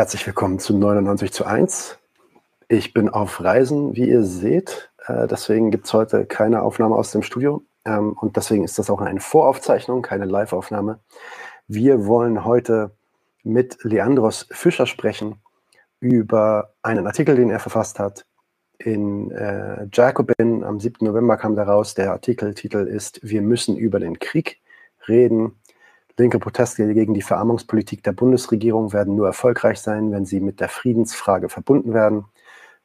Herzlich willkommen zu 99 zu 1. Ich bin auf Reisen, wie ihr seht. Äh, deswegen gibt es heute keine Aufnahme aus dem Studio. Ähm, und deswegen ist das auch eine Voraufzeichnung, keine Live-Aufnahme. Wir wollen heute mit Leandros Fischer sprechen über einen Artikel, den er verfasst hat. In äh, Jacobin am 7. November kam der raus. Der Artikeltitel ist Wir müssen über den Krieg reden. Linke Proteste gegen die Verarmungspolitik der Bundesregierung werden nur erfolgreich sein, wenn sie mit der Friedensfrage verbunden werden.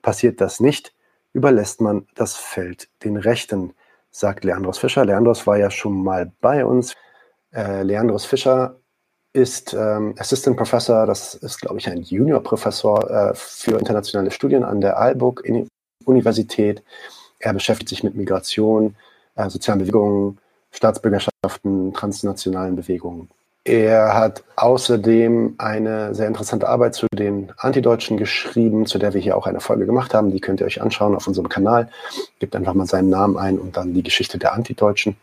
Passiert das nicht, überlässt man das Feld den Rechten, sagt Leandros Fischer. Leandros war ja schon mal bei uns. Äh, Leandros Fischer ist ähm, Assistant Professor, das ist, glaube ich, ein Junior-Professor äh, für internationale Studien an der Aalborg Universität. Er beschäftigt sich mit Migration, äh, sozialen Bewegungen, Staatsbürgerschaften, transnationalen Bewegungen. Er hat außerdem eine sehr interessante Arbeit zu den Antideutschen geschrieben, zu der wir hier auch eine Folge gemacht haben. Die könnt ihr euch anschauen auf unserem Kanal. Gebt einfach mal seinen Namen ein und dann die Geschichte der Antideutschen.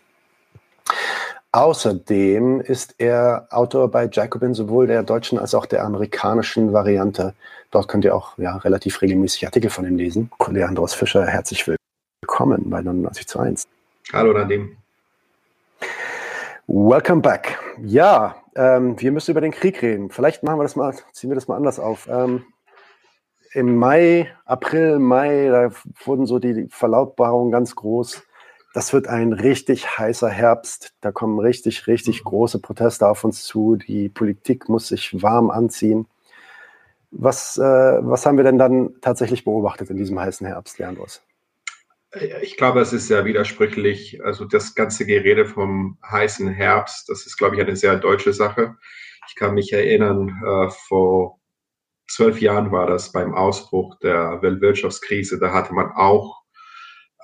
Außerdem ist er Autor bei Jacobin sowohl der deutschen als auch der amerikanischen Variante. Dort könnt ihr auch ja, relativ regelmäßig Artikel von ihm lesen. Leandros Fischer, herzlich willkommen bei 99 zu 1. Hallo Nadim. Welcome back. Ja, ähm, wir müssen über den Krieg reden. Vielleicht machen wir das mal, ziehen wir das mal anders auf. Ähm, Im Mai, April, Mai, da wurden so die Verlautbarungen ganz groß. Das wird ein richtig heißer Herbst. Da kommen richtig, richtig große Proteste auf uns zu. Die Politik muss sich warm anziehen. Was, äh, was haben wir denn dann tatsächlich beobachtet in diesem heißen Herbst, Leandros? Ich glaube, es ist sehr widersprüchlich. Also das ganze Gerede vom heißen Herbst, das ist, glaube ich, eine sehr deutsche Sache. Ich kann mich erinnern, äh, vor zwölf Jahren war das beim Ausbruch der Weltwirtschaftskrise. Da hatte man auch,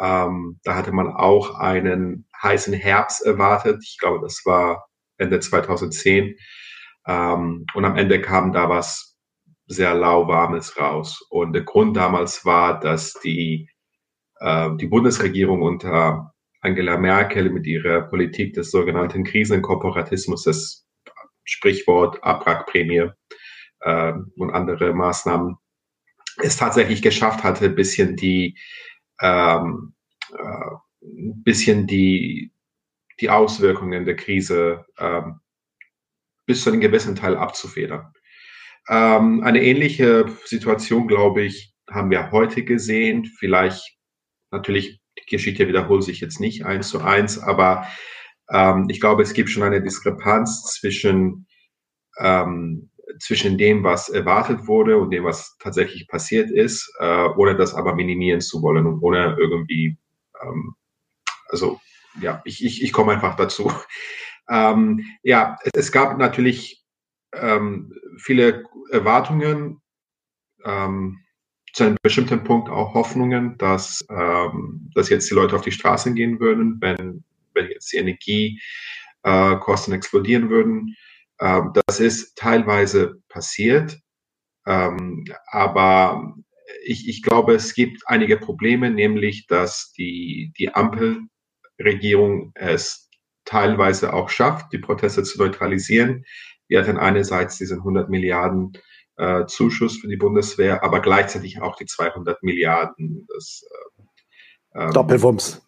ähm, da hatte man auch einen heißen Herbst erwartet. Ich glaube, das war Ende 2010. Ähm, und am Ende kam da was sehr lauwarmes raus. Und der Grund damals war, dass die äh, die Bundesregierung unter Angela Merkel mit ihrer Politik des sogenannten Krisenkorporatismus, das Sprichwort Abwrackprämie äh, und andere Maßnahmen, es tatsächlich geschafft hatte, ein bisschen die, ähm, äh, bisschen die, die Auswirkungen der Krise ähm, bis zu einem gewissen Teil abzufedern. Ähm, eine ähnliche Situation, glaube ich, haben wir heute gesehen. Vielleicht Natürlich, die Geschichte wiederholt sich jetzt nicht eins zu eins, aber ähm, ich glaube, es gibt schon eine Diskrepanz zwischen, ähm, zwischen dem, was erwartet wurde und dem, was tatsächlich passiert ist, äh, ohne das aber minimieren zu wollen und ohne irgendwie, ähm, also ja, ich, ich, ich komme einfach dazu. Ähm, ja, es, es, gab natürlich ähm, viele Erwartungen. Ähm, zu einem bestimmten Punkt auch Hoffnungen, dass, ähm, dass jetzt die Leute auf die Straße gehen würden, wenn, wenn jetzt die Energiekosten äh, explodieren würden. Ähm, das ist teilweise passiert, ähm, aber ich, ich glaube, es gibt einige Probleme, nämlich dass die, die Ampelregierung es teilweise auch schafft, die Proteste zu neutralisieren. Wir hatten einerseits diesen 100 Milliarden äh, Zuschuss für die Bundeswehr, aber gleichzeitig auch die 200 Milliarden. Das, äh, ähm, Doppelwumms.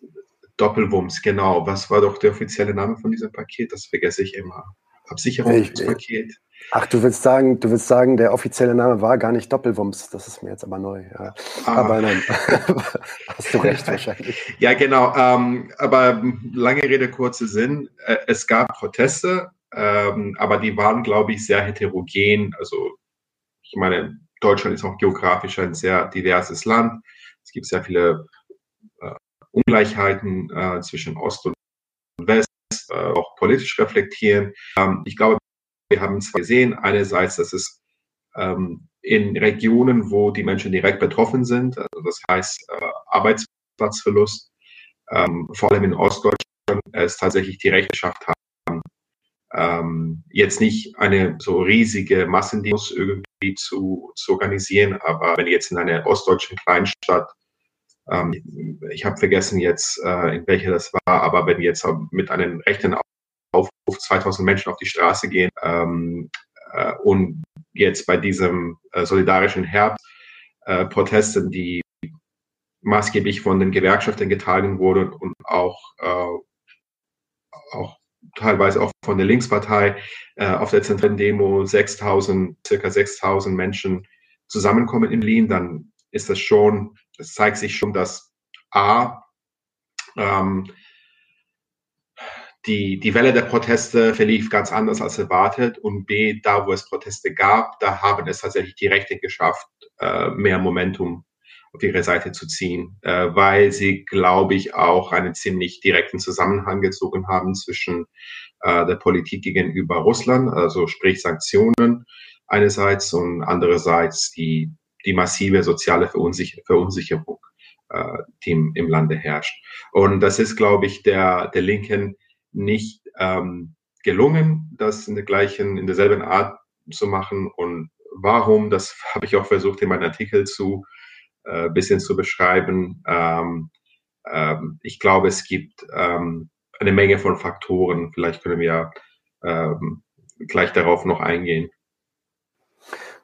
Doppelwumms, genau. Was war doch der offizielle Name von diesem Paket? Das vergesse ich immer. Absicherungspaket. Ach, du willst sagen, du willst sagen, der offizielle Name war gar nicht Doppelwumms. Das ist mir jetzt aber neu. Ja. Ah. Aber nein, hast du recht wahrscheinlich. Ja, genau. Ähm, aber lange Rede, kurzer Sinn. Äh, es gab Proteste, ähm, aber die waren, glaube ich, sehr heterogen. Also ich meine, Deutschland ist auch geografisch ein sehr diverses Land. Es gibt sehr viele äh, Ungleichheiten äh, zwischen Ost und West, äh, auch politisch reflektieren. Ähm, ich glaube, wir haben zwar gesehen, einerseits, dass es ähm, in Regionen, wo die Menschen direkt betroffen sind, also das heißt äh, Arbeitsplatzverlust, ähm, vor allem in Ostdeutschland, es tatsächlich die Rechenschaft haben, ähm, jetzt nicht eine so riesige Massendemos irgendwie zu, zu organisieren. Aber wenn jetzt in einer ostdeutschen Kleinstadt, ähm, ich habe vergessen jetzt, äh, in welcher das war, aber wenn jetzt mit einem rechten Aufruf 2000 Menschen auf die Straße gehen, ähm, äh, und jetzt bei diesem äh, solidarischen Herbst äh, Protesten, die maßgeblich von den Gewerkschaften getragen wurden und auch, äh, auch teilweise auch von der Linkspartei äh, auf der zentralen Demo 6000, circa 6000 Menschen zusammenkommen in Berlin, dann ist das schon, es zeigt sich schon, dass A, ähm, die, die Welle der Proteste verlief ganz anders als erwartet und B, da wo es Proteste gab, da haben es tatsächlich die Rechte geschafft, äh, mehr Momentum auf ihre Seite zu ziehen, äh, weil sie, glaube ich, auch einen ziemlich direkten Zusammenhang gezogen haben zwischen äh, der Politik gegenüber Russland, also sprich Sanktionen einerseits und andererseits die, die massive soziale Verunsicher Verunsicherung, äh, die im, Lande herrscht. Und das ist, glaube ich, der, der Linken nicht ähm, gelungen, das in der gleichen, in derselben Art zu machen. Und warum, das habe ich auch versucht in meinem Artikel zu äh, bisschen zu beschreiben. Ähm, ähm, ich glaube, es gibt ähm, eine Menge von Faktoren. Vielleicht können wir ähm, gleich darauf noch eingehen.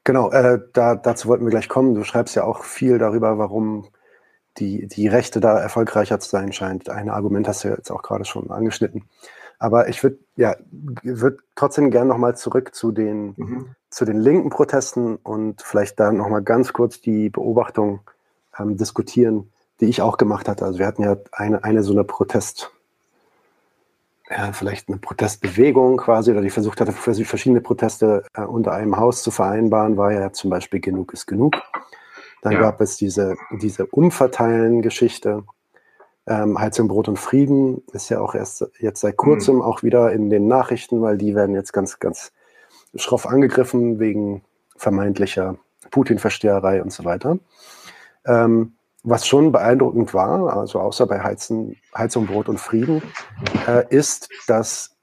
Genau, äh, da, dazu wollten wir gleich kommen. Du schreibst ja auch viel darüber, warum die, die Rechte da erfolgreicher zu sein scheint. Ein Argument hast du jetzt auch gerade schon angeschnitten. Aber ich würde ja, würd trotzdem gerne nochmal zurück zu den, mhm. zu den linken Protesten und vielleicht da nochmal ganz kurz die Beobachtung ähm, diskutieren, die ich auch gemacht hatte. Also wir hatten ja eine, eine so eine Protest, ja, vielleicht eine Protestbewegung quasi, oder die versucht hatte, verschiedene Proteste äh, unter einem Haus zu vereinbaren, war ja zum Beispiel Genug ist genug. Dann ja. gab es diese, diese Umverteilen-Geschichte. Ähm, Heizung, Brot und Frieden ist ja auch erst jetzt seit kurzem mhm. auch wieder in den Nachrichten, weil die werden jetzt ganz, ganz schroff angegriffen wegen vermeintlicher Putin-Versteherei und so weiter. Ähm, was schon beeindruckend war, also außer bei Heizen, Heizung, Brot und Frieden, äh, ist, dass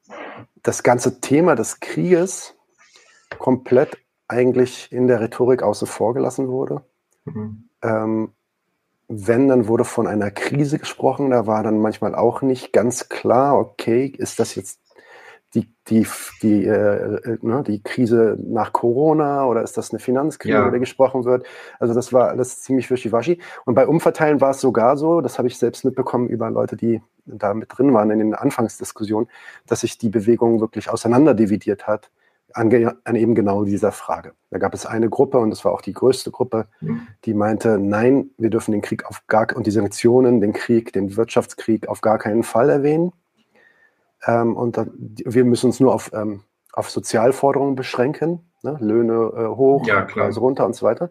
das ganze Thema des Krieges komplett eigentlich in der Rhetorik außen vor gelassen wurde. Mhm. Ähm, wenn, dann wurde von einer Krise gesprochen. Da war dann manchmal auch nicht ganz klar, okay, ist das jetzt die, die, die, äh, äh, ne, die Krise nach Corona oder ist das eine Finanzkrise, ja. über die gesprochen wird? Also das war alles ziemlich wischiwaschi. Und bei Umverteilen war es sogar so, das habe ich selbst mitbekommen über Leute, die da mit drin waren in den Anfangsdiskussionen, dass sich die Bewegung wirklich auseinanderdividiert hat an, an, eben genau dieser Frage. Da gab es eine Gruppe, und das war auch die größte Gruppe, mhm. die meinte, nein, wir dürfen den Krieg auf gar und die Sanktionen, den Krieg, den Wirtschaftskrieg auf gar keinen Fall erwähnen. Ähm, und dann, wir müssen uns nur auf, ähm, auf Sozialforderungen beschränken, ne? Löhne äh, hoch, ja, Preise runter und so weiter.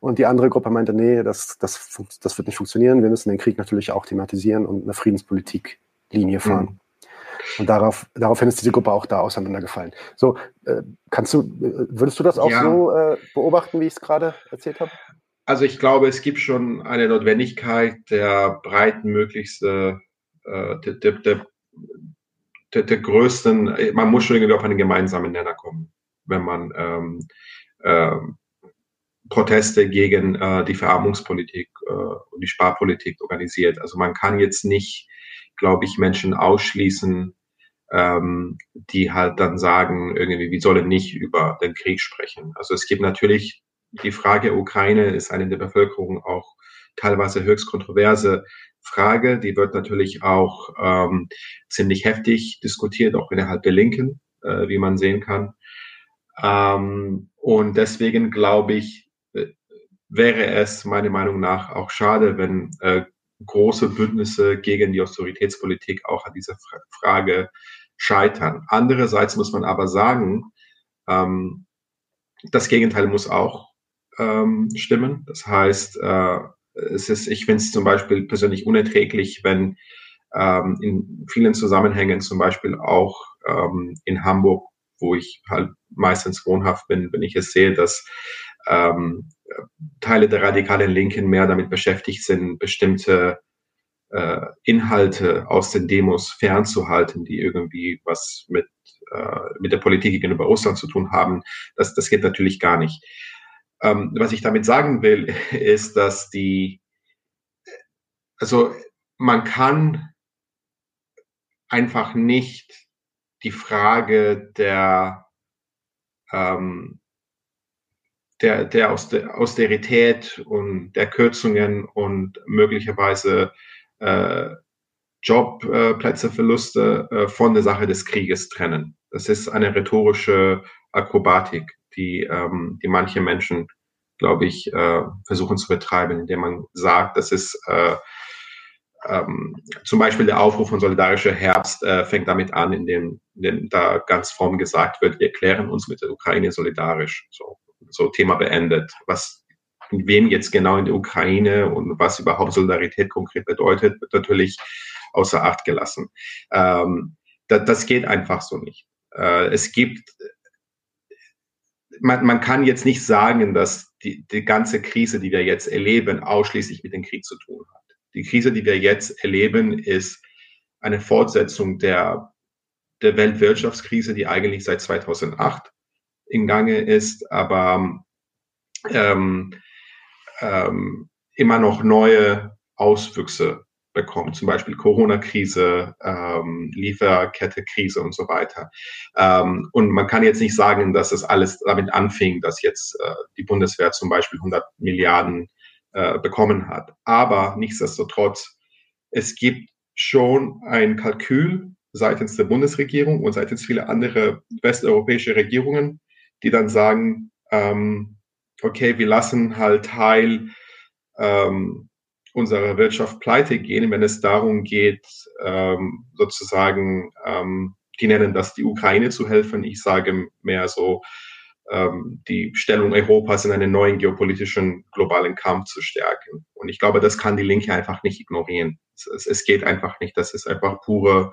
Und die andere Gruppe meinte, nee, das, das, das wird nicht funktionieren. Wir müssen den Krieg natürlich auch thematisieren und eine Friedenspolitik-Linie fahren. Mhm. Und darauf, daraufhin ist diese Gruppe auch da auseinandergefallen. So, äh, kannst du, äh, würdest du das auch ja. so äh, beobachten, wie ich es gerade erzählt habe? Also ich glaube, es gibt schon eine Notwendigkeit der breitmöglichste, äh, der, der, der, der, der größten, man muss schon irgendwie auf einen gemeinsamen Nenner kommen, wenn man ähm, äh, Proteste gegen äh, die Verarmungspolitik äh, und die Sparpolitik organisiert. Also man kann jetzt nicht, glaube ich, Menschen ausschließen, ähm, die halt dann sagen, irgendwie, wir sollen nicht über den Krieg sprechen. Also es gibt natürlich die Frage, Ukraine ist eine der Bevölkerung auch teilweise höchst kontroverse Frage. Die wird natürlich auch ähm, ziemlich heftig diskutiert, auch innerhalb der Linken, äh, wie man sehen kann. Ähm, und deswegen glaube ich, äh, wäre es meiner Meinung nach auch schade, wenn äh, große Bündnisse gegen die Austeritätspolitik auch an dieser Frage scheitern. Andererseits muss man aber sagen, ähm, das Gegenteil muss auch ähm, stimmen. Das heißt, äh, es ist, ich finde es zum Beispiel persönlich unerträglich, wenn ähm, in vielen Zusammenhängen, zum Beispiel auch ähm, in Hamburg, wo ich halt meistens wohnhaft bin, wenn ich es sehe, dass ähm, Teile der radikalen Linken mehr damit beschäftigt sind, bestimmte äh, Inhalte aus den Demos fernzuhalten, die irgendwie was mit, äh, mit der Politik gegenüber Russland zu tun haben. Das, das geht natürlich gar nicht. Ähm, was ich damit sagen will, ist, dass die, also man kann einfach nicht die Frage der ähm, der, der Austerität und der Kürzungen und möglicherweise äh, Jobplätzeverluste äh, von der Sache des Krieges trennen. Das ist eine rhetorische Akrobatik, die, ähm, die manche Menschen, glaube ich, äh, versuchen zu betreiben, indem man sagt, das ist äh, ähm, zum Beispiel der Aufruf von Solidarischer Herbst äh, fängt damit an, indem, indem da ganz fromm gesagt wird, wir erklären uns mit der Ukraine solidarisch. So, so Thema beendet. Was wem jetzt genau in der Ukraine und was überhaupt Solidarität konkret bedeutet, wird natürlich außer Acht gelassen. Ähm, das, das geht einfach so nicht. Äh, es gibt, man, man kann jetzt nicht sagen, dass die, die ganze Krise, die wir jetzt erleben, ausschließlich mit dem Krieg zu tun hat. Die Krise, die wir jetzt erleben, ist eine Fortsetzung der, der Weltwirtschaftskrise, die eigentlich seit 2008 in Gange ist, aber ähm, ähm, immer noch neue Auswüchse bekommt, zum Beispiel Corona-Krise, ähm, Lieferkette-Krise und so weiter. Ähm, und man kann jetzt nicht sagen, dass es alles damit anfing, dass jetzt äh, die Bundeswehr zum Beispiel 100 Milliarden äh, bekommen hat. Aber nichtsdestotrotz, es gibt schon ein Kalkül seitens der Bundesregierung und seitens vieler andere westeuropäische Regierungen, die dann sagen, ähm, okay, wir lassen halt Teil ähm, unserer Wirtschaft pleite gehen, wenn es darum geht, ähm, sozusagen, ähm, die nennen das die Ukraine zu helfen. Ich sage mehr so, ähm, die Stellung Europas in einen neuen geopolitischen globalen Kampf zu stärken. Und ich glaube, das kann die Linke einfach nicht ignorieren. Es, es geht einfach nicht. Das ist einfach pure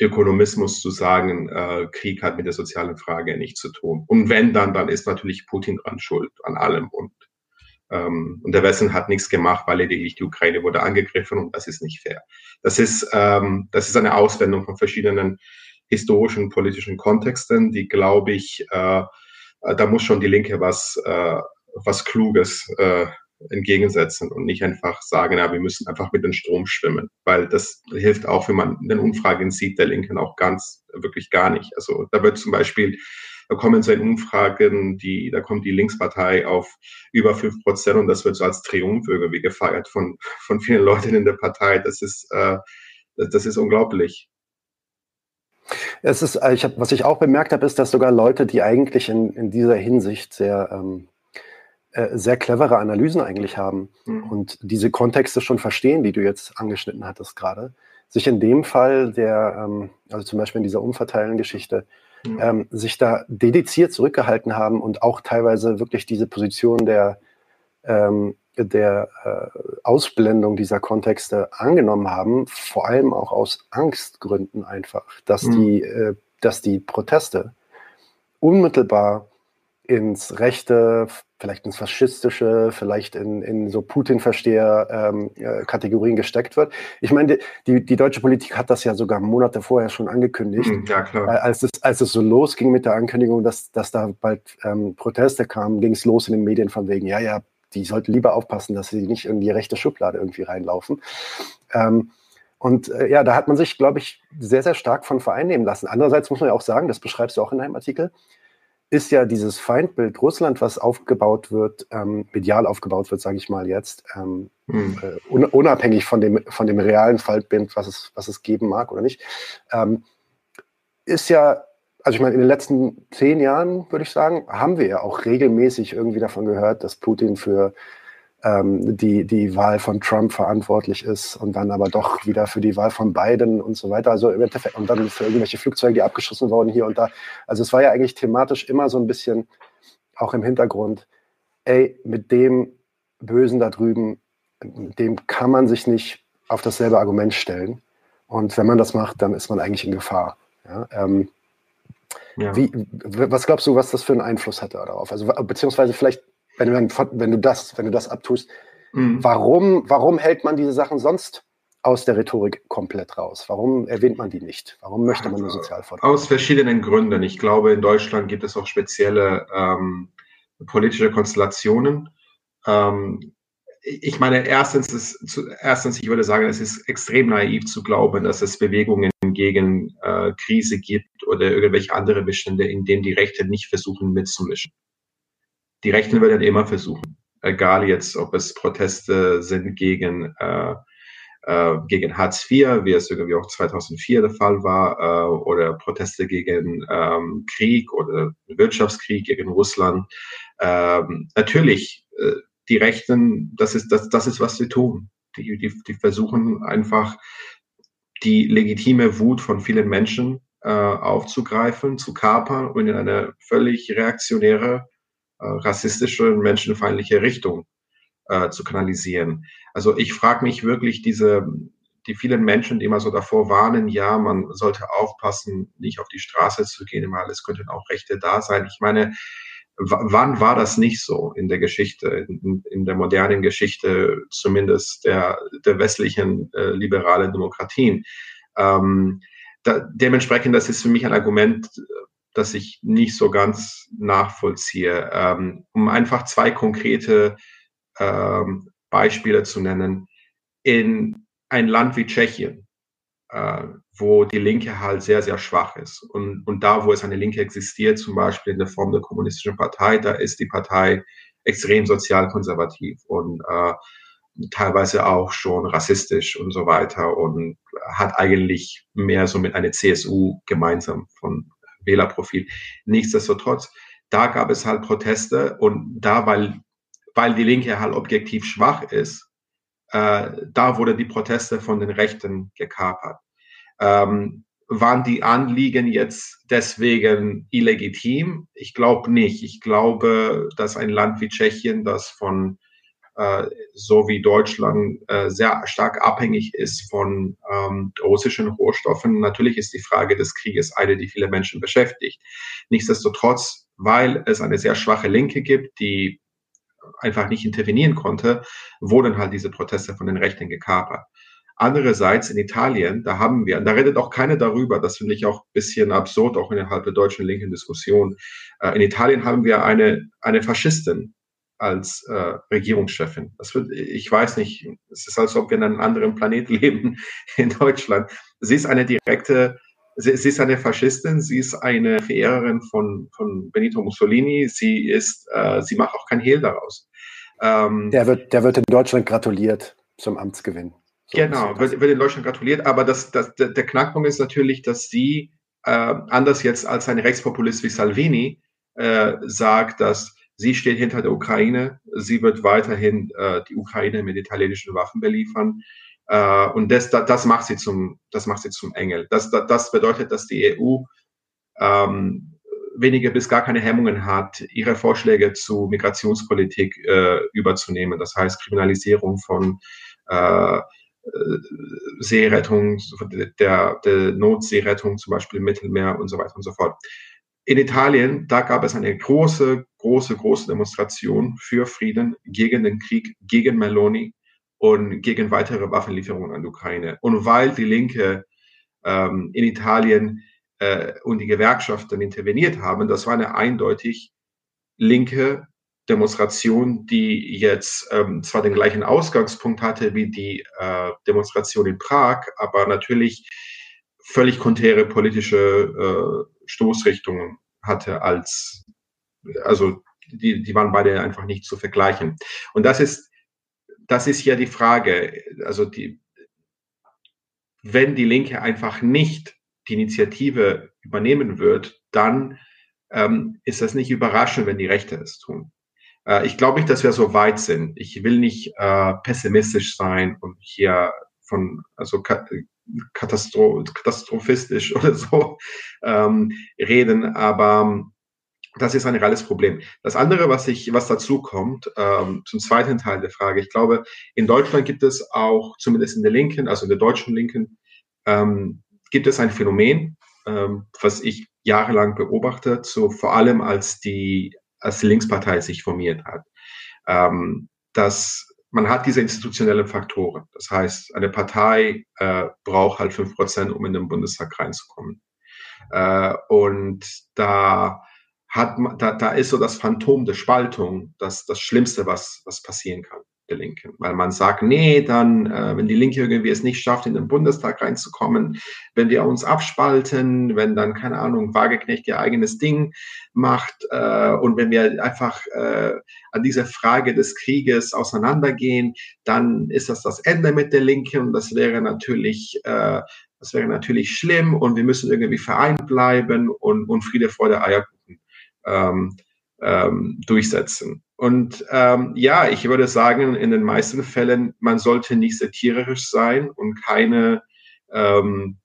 Ökonomismus zu sagen, äh, Krieg hat mit der sozialen Frage nichts zu tun. Und wenn dann, dann ist natürlich Putin dran schuld an allem. Und, ähm, und der Westen hat nichts gemacht, weil lediglich die Ukraine wurde angegriffen und das ist nicht fair. Das ist, ähm, das ist eine Auswendung von verschiedenen historischen, politischen Kontexten, die, glaube ich, äh, äh, da muss schon die Linke was, äh, was Kluges äh, entgegensetzen und nicht einfach sagen, ja, wir müssen einfach mit dem Strom schwimmen, weil das hilft auch, wenn man den Umfragen sieht, der Linken auch ganz, wirklich gar nicht. Also da wird zum Beispiel, da kommen so in Umfragen, die, da kommt die Linkspartei auf über fünf Prozent und das wird so als Triumph irgendwie gefeiert von, von vielen Leuten in der Partei. Das ist, äh, das, das ist unglaublich. Es ist, äh, ich hab, was ich auch bemerkt habe, ist, dass sogar Leute, die eigentlich in, in dieser Hinsicht sehr, ähm, äh, sehr clevere Analysen eigentlich haben mhm. und diese Kontexte schon verstehen, die du jetzt angeschnitten hattest gerade, sich in dem Fall der, ähm, also zum Beispiel in dieser Umverteilen-Geschichte, mhm. ähm, sich da dediziert zurückgehalten haben und auch teilweise wirklich diese Position der, ähm, der äh, Ausblendung dieser Kontexte angenommen haben, vor allem auch aus Angstgründen einfach, dass mhm. die, äh, dass die Proteste unmittelbar ins Rechte, vielleicht ins Faschistische, vielleicht in, in so Putin-Versteher-Kategorien ähm, äh, gesteckt wird. Ich meine, die, die deutsche Politik hat das ja sogar Monate vorher schon angekündigt. Mhm, ja, klar. Äh, als, es, als es so losging mit der Ankündigung, dass, dass da bald ähm, Proteste kamen, ging es los in den Medien von wegen, ja, ja, die sollten lieber aufpassen, dass sie nicht in die rechte Schublade irgendwie reinlaufen. Ähm, und äh, ja, da hat man sich, glaube ich, sehr, sehr stark von vereinnehmen lassen. Andererseits muss man ja auch sagen, das beschreibst du auch in deinem Artikel, ist ja dieses Feindbild Russland, was aufgebaut wird, ähm, medial aufgebaut wird, sage ich mal jetzt, ähm, hm. äh, unabhängig von dem, von dem realen Feindbild, was es, was es geben mag oder nicht, ähm, ist ja also ich meine, in den letzten zehn Jahren, würde ich sagen, haben wir ja auch regelmäßig irgendwie davon gehört, dass Putin für ähm, die, die Wahl von Trump verantwortlich ist und dann aber doch wieder für die Wahl von Biden und so weiter. Also im Endeffekt, und dann für irgendwelche Flugzeuge, die abgeschossen wurden hier und da. Also es war ja eigentlich thematisch immer so ein bisschen auch im Hintergrund, ey, mit dem Bösen da drüben, dem kann man sich nicht auf dasselbe Argument stellen. Und wenn man das macht, dann ist man eigentlich in Gefahr. Ja, ähm, ja. Wie, was glaubst du, was das für einen Einfluss hatte darauf? Also, beziehungsweise vielleicht, wenn du, wenn du das, wenn du das abtust, mhm. warum, warum hält man diese Sachen sonst aus der Rhetorik komplett raus? Warum erwähnt man die nicht? Warum möchte man nur Sozialforderungen? Aus verschiedenen Gründen. Ich glaube, in Deutschland gibt es auch spezielle ähm, politische Konstellationen. Ähm, ich meine, erstens, ist, erstens, ich würde sagen, es ist extrem naiv zu glauben, dass es Bewegungen Bewegungen gegen äh, Krise gibt oder irgendwelche andere Bestände, in denen die Rechte nicht versuchen mitzumischen. Die Rechten werden immer versuchen, egal jetzt, ob es Proteste sind gegen äh, äh, gegen Hartz IV, wie es irgendwie auch 2004 der Fall war, äh, oder Proteste gegen ähm, Krieg oder Wirtschaftskrieg gegen Russland. Ähm, natürlich, äh, die Rechten, das ist, das, das ist, was sie tun. Die, die, die versuchen einfach die legitime Wut von vielen Menschen äh, aufzugreifen, zu kapern und in eine völlig reaktionäre, rassistische und menschenfeindliche Richtung äh, zu kanalisieren. Also ich frage mich wirklich diese, die vielen Menschen, die immer so davor warnen, ja, man sollte aufpassen, nicht auf die Straße zu gehen, weil es könnten auch Rechte da sein. Ich meine, wann war das nicht so in der Geschichte, in, in der modernen Geschichte zumindest der, der westlichen äh, liberalen Demokratien? Ähm, da, dementsprechend, das ist für mich ein Argument, das ich nicht so ganz nachvollziehe. Ähm, um einfach zwei konkrete ähm, Beispiele zu nennen. In ein Land wie Tschechien, äh, wo die Linke halt sehr, sehr schwach ist. Und, und da, wo es eine Linke existiert, zum Beispiel in der Form der kommunistischen Partei, da ist die Partei extrem sozialkonservativ und äh, teilweise auch schon rassistisch und so weiter und hat eigentlich mehr so mit einer CSU gemeinsam von Wählerprofil. Nichtsdestotrotz, da gab es halt Proteste und da, weil, weil die Linke halt objektiv schwach ist, äh, da wurde die Proteste von den Rechten gekapert. Ähm, waren die Anliegen jetzt deswegen illegitim? Ich glaube nicht. Ich glaube, dass ein Land wie Tschechien, das von so wie Deutschland äh, sehr stark abhängig ist von ähm, russischen Rohstoffen. Natürlich ist die Frage des Krieges eine, die viele Menschen beschäftigt. Nichtsdestotrotz, weil es eine sehr schwache Linke gibt, die einfach nicht intervenieren konnte, wurden halt diese Proteste von den Rechten gekapert. Andererseits in Italien, da haben wir, da redet auch keiner darüber, das finde ich auch ein bisschen absurd, auch innerhalb der deutschen linken Diskussion. Äh, in Italien haben wir eine, eine Faschistin als äh, Regierungschefin. Das wird, ich weiß nicht, es ist, als ob wir in einem anderen Planet leben in Deutschland. Sie ist eine direkte, sie, sie ist eine Faschistin, sie ist eine Verehrerin von, von Benito Mussolini, sie ist, äh, sie macht auch kein Hehl daraus. Ähm, der, wird, der wird in Deutschland gratuliert zum Amtsgewinn. So genau, wird, wird in Deutschland gratuliert, aber das, das, der, der Knackpunkt ist natürlich, dass sie, äh, anders jetzt als ein Rechtspopulist wie Salvini, äh, sagt, dass sie steht hinter der Ukraine, sie wird weiterhin äh, die Ukraine mit italienischen Waffen beliefern. Äh, und das, das, macht sie zum, das macht sie zum Engel. Das, das, das bedeutet, dass die EU ähm, wenige bis gar keine Hemmungen hat, ihre Vorschläge zu Migrationspolitik äh, überzunehmen. Das heißt Kriminalisierung von äh, äh, Seerettung, der, der Notseerettung zum Beispiel im Mittelmeer und so weiter und so fort. In Italien, da gab es eine große, große, große Demonstration für Frieden gegen den Krieg, gegen Meloni und gegen weitere Waffenlieferungen an die Ukraine. Und weil die Linke ähm, in Italien äh, und die Gewerkschaften interveniert haben, das war eine eindeutig linke Demonstration, die jetzt ähm, zwar den gleichen Ausgangspunkt hatte wie die äh, Demonstration in Prag, aber natürlich völlig konträre politische äh, Stoßrichtungen hatte als, also die, die waren beide einfach nicht zu vergleichen. Und das ist, das ist ja die Frage, also die, wenn die Linke einfach nicht die Initiative übernehmen wird, dann ähm, ist das nicht überraschend, wenn die Rechte es tun. Äh, ich glaube nicht, dass wir so weit sind. Ich will nicht äh, pessimistisch sein und hier von also katastro katastrophistisch oder so ähm, reden, aber das ist ein reales Problem. Das andere, was ich, was dazu kommt, ähm, zum zweiten Teil der Frage, ich glaube, in Deutschland gibt es auch, zumindest in der Linken, also in der deutschen Linken, ähm, gibt es ein Phänomen, ähm, was ich jahrelang beobachte, so vor allem als die als die Linkspartei sich formiert hat. Ähm, dass man hat diese institutionellen Faktoren. Das heißt, eine Partei äh, braucht halt fünf Prozent, um in den Bundestag reinzukommen. Äh, und da hat da, da ist so das Phantom der Spaltung, das das Schlimmste, was was passieren kann. der Linken, weil man sagt, nee, dann, äh, wenn die Linke irgendwie es nicht schafft, in den Bundestag reinzukommen, wenn wir uns abspalten, wenn dann, keine Ahnung, Wagenknecht ihr eigenes Ding macht äh, und wenn wir einfach äh, an dieser Frage des Krieges auseinandergehen, dann ist das das Ende mit der Linken und das wäre natürlich äh, das wäre natürlich schlimm und wir müssen irgendwie vereint bleiben und, und Friede, Freude, Eierkuchen ähm, ähm, durchsetzen. Und ähm, ja, ich würde sagen, in den meisten Fällen, man sollte nicht satirisch sein und keine, ähm,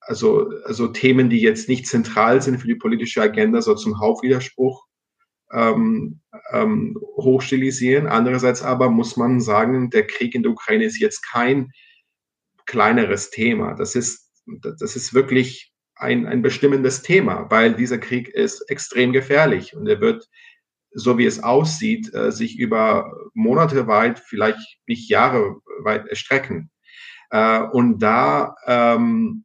also, also Themen, die jetzt nicht zentral sind für die politische Agenda, so zum Hauptwiderspruch ähm, ähm, hochstilisieren. Andererseits aber muss man sagen, der Krieg in der Ukraine ist jetzt kein kleineres Thema. Das ist, das ist wirklich ein, ein bestimmendes Thema, weil dieser Krieg ist extrem gefährlich und er wird so wie es aussieht, äh, sich über Monate weit, vielleicht nicht Jahre weit erstrecken. Äh, und da, ähm,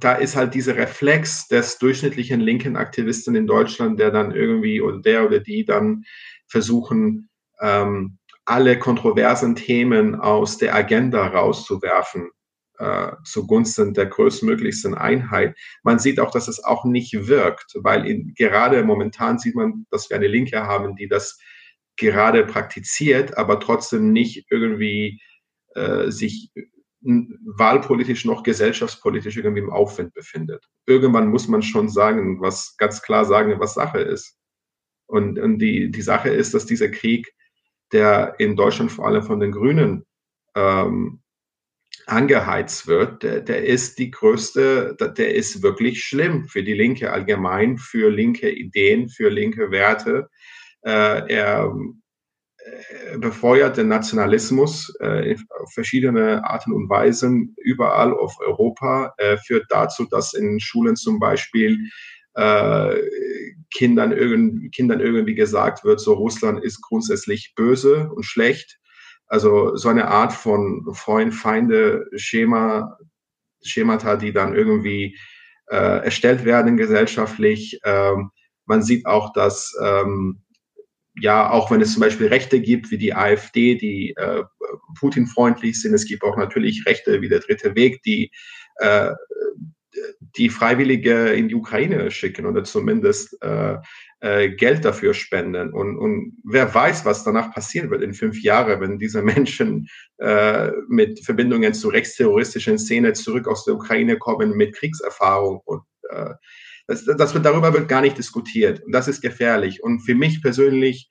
da ist halt dieser Reflex des durchschnittlichen linken Aktivisten in Deutschland, der dann irgendwie oder der oder die dann versuchen, ähm, alle kontroversen Themen aus der Agenda rauszuwerfen äh, zugunsten der größtmöglichsten Einheit. Man sieht auch, dass es auch nicht wirkt, weil in, gerade momentan sieht man, dass wir eine Linke haben, die das gerade praktiziert, aber trotzdem nicht irgendwie äh, sich wahlpolitisch noch gesellschaftspolitisch irgendwie im Aufwind befindet. Irgendwann muss man schon sagen, was ganz klar sagen, was Sache ist. Und, und die, die Sache ist, dass dieser Krieg, der in Deutschland vor allem von den Grünen ähm, angeheizt wird, der, der ist die größte, der ist wirklich schlimm für die Linke allgemein, für linke Ideen, für linke Werte. Äh, er äh, befeuert den Nationalismus äh, auf verschiedene Arten und Weisen überall auf Europa, äh, führt dazu, dass in Schulen zum Beispiel äh, Kindern, irgend, Kindern irgendwie gesagt wird, so Russland ist grundsätzlich böse und schlecht also so eine Art von Freund-Feinde-Schema, Schemata, die dann irgendwie äh, erstellt werden gesellschaftlich. Ähm, man sieht auch, dass ähm, ja, auch wenn es zum Beispiel Rechte gibt wie die AfD, die äh, Putin-freundlich sind, es gibt auch natürlich Rechte wie der Dritte Weg, die äh, die Freiwillige in die Ukraine schicken oder zumindest äh, äh, Geld dafür spenden. Und, und wer weiß, was danach passieren wird in fünf Jahren, wenn diese Menschen äh, mit Verbindungen zu rechtsterroristischen Szene zurück aus der Ukraine kommen mit Kriegserfahrung. Und äh, das, das wird, darüber wird gar nicht diskutiert. Und das ist gefährlich. Und für mich persönlich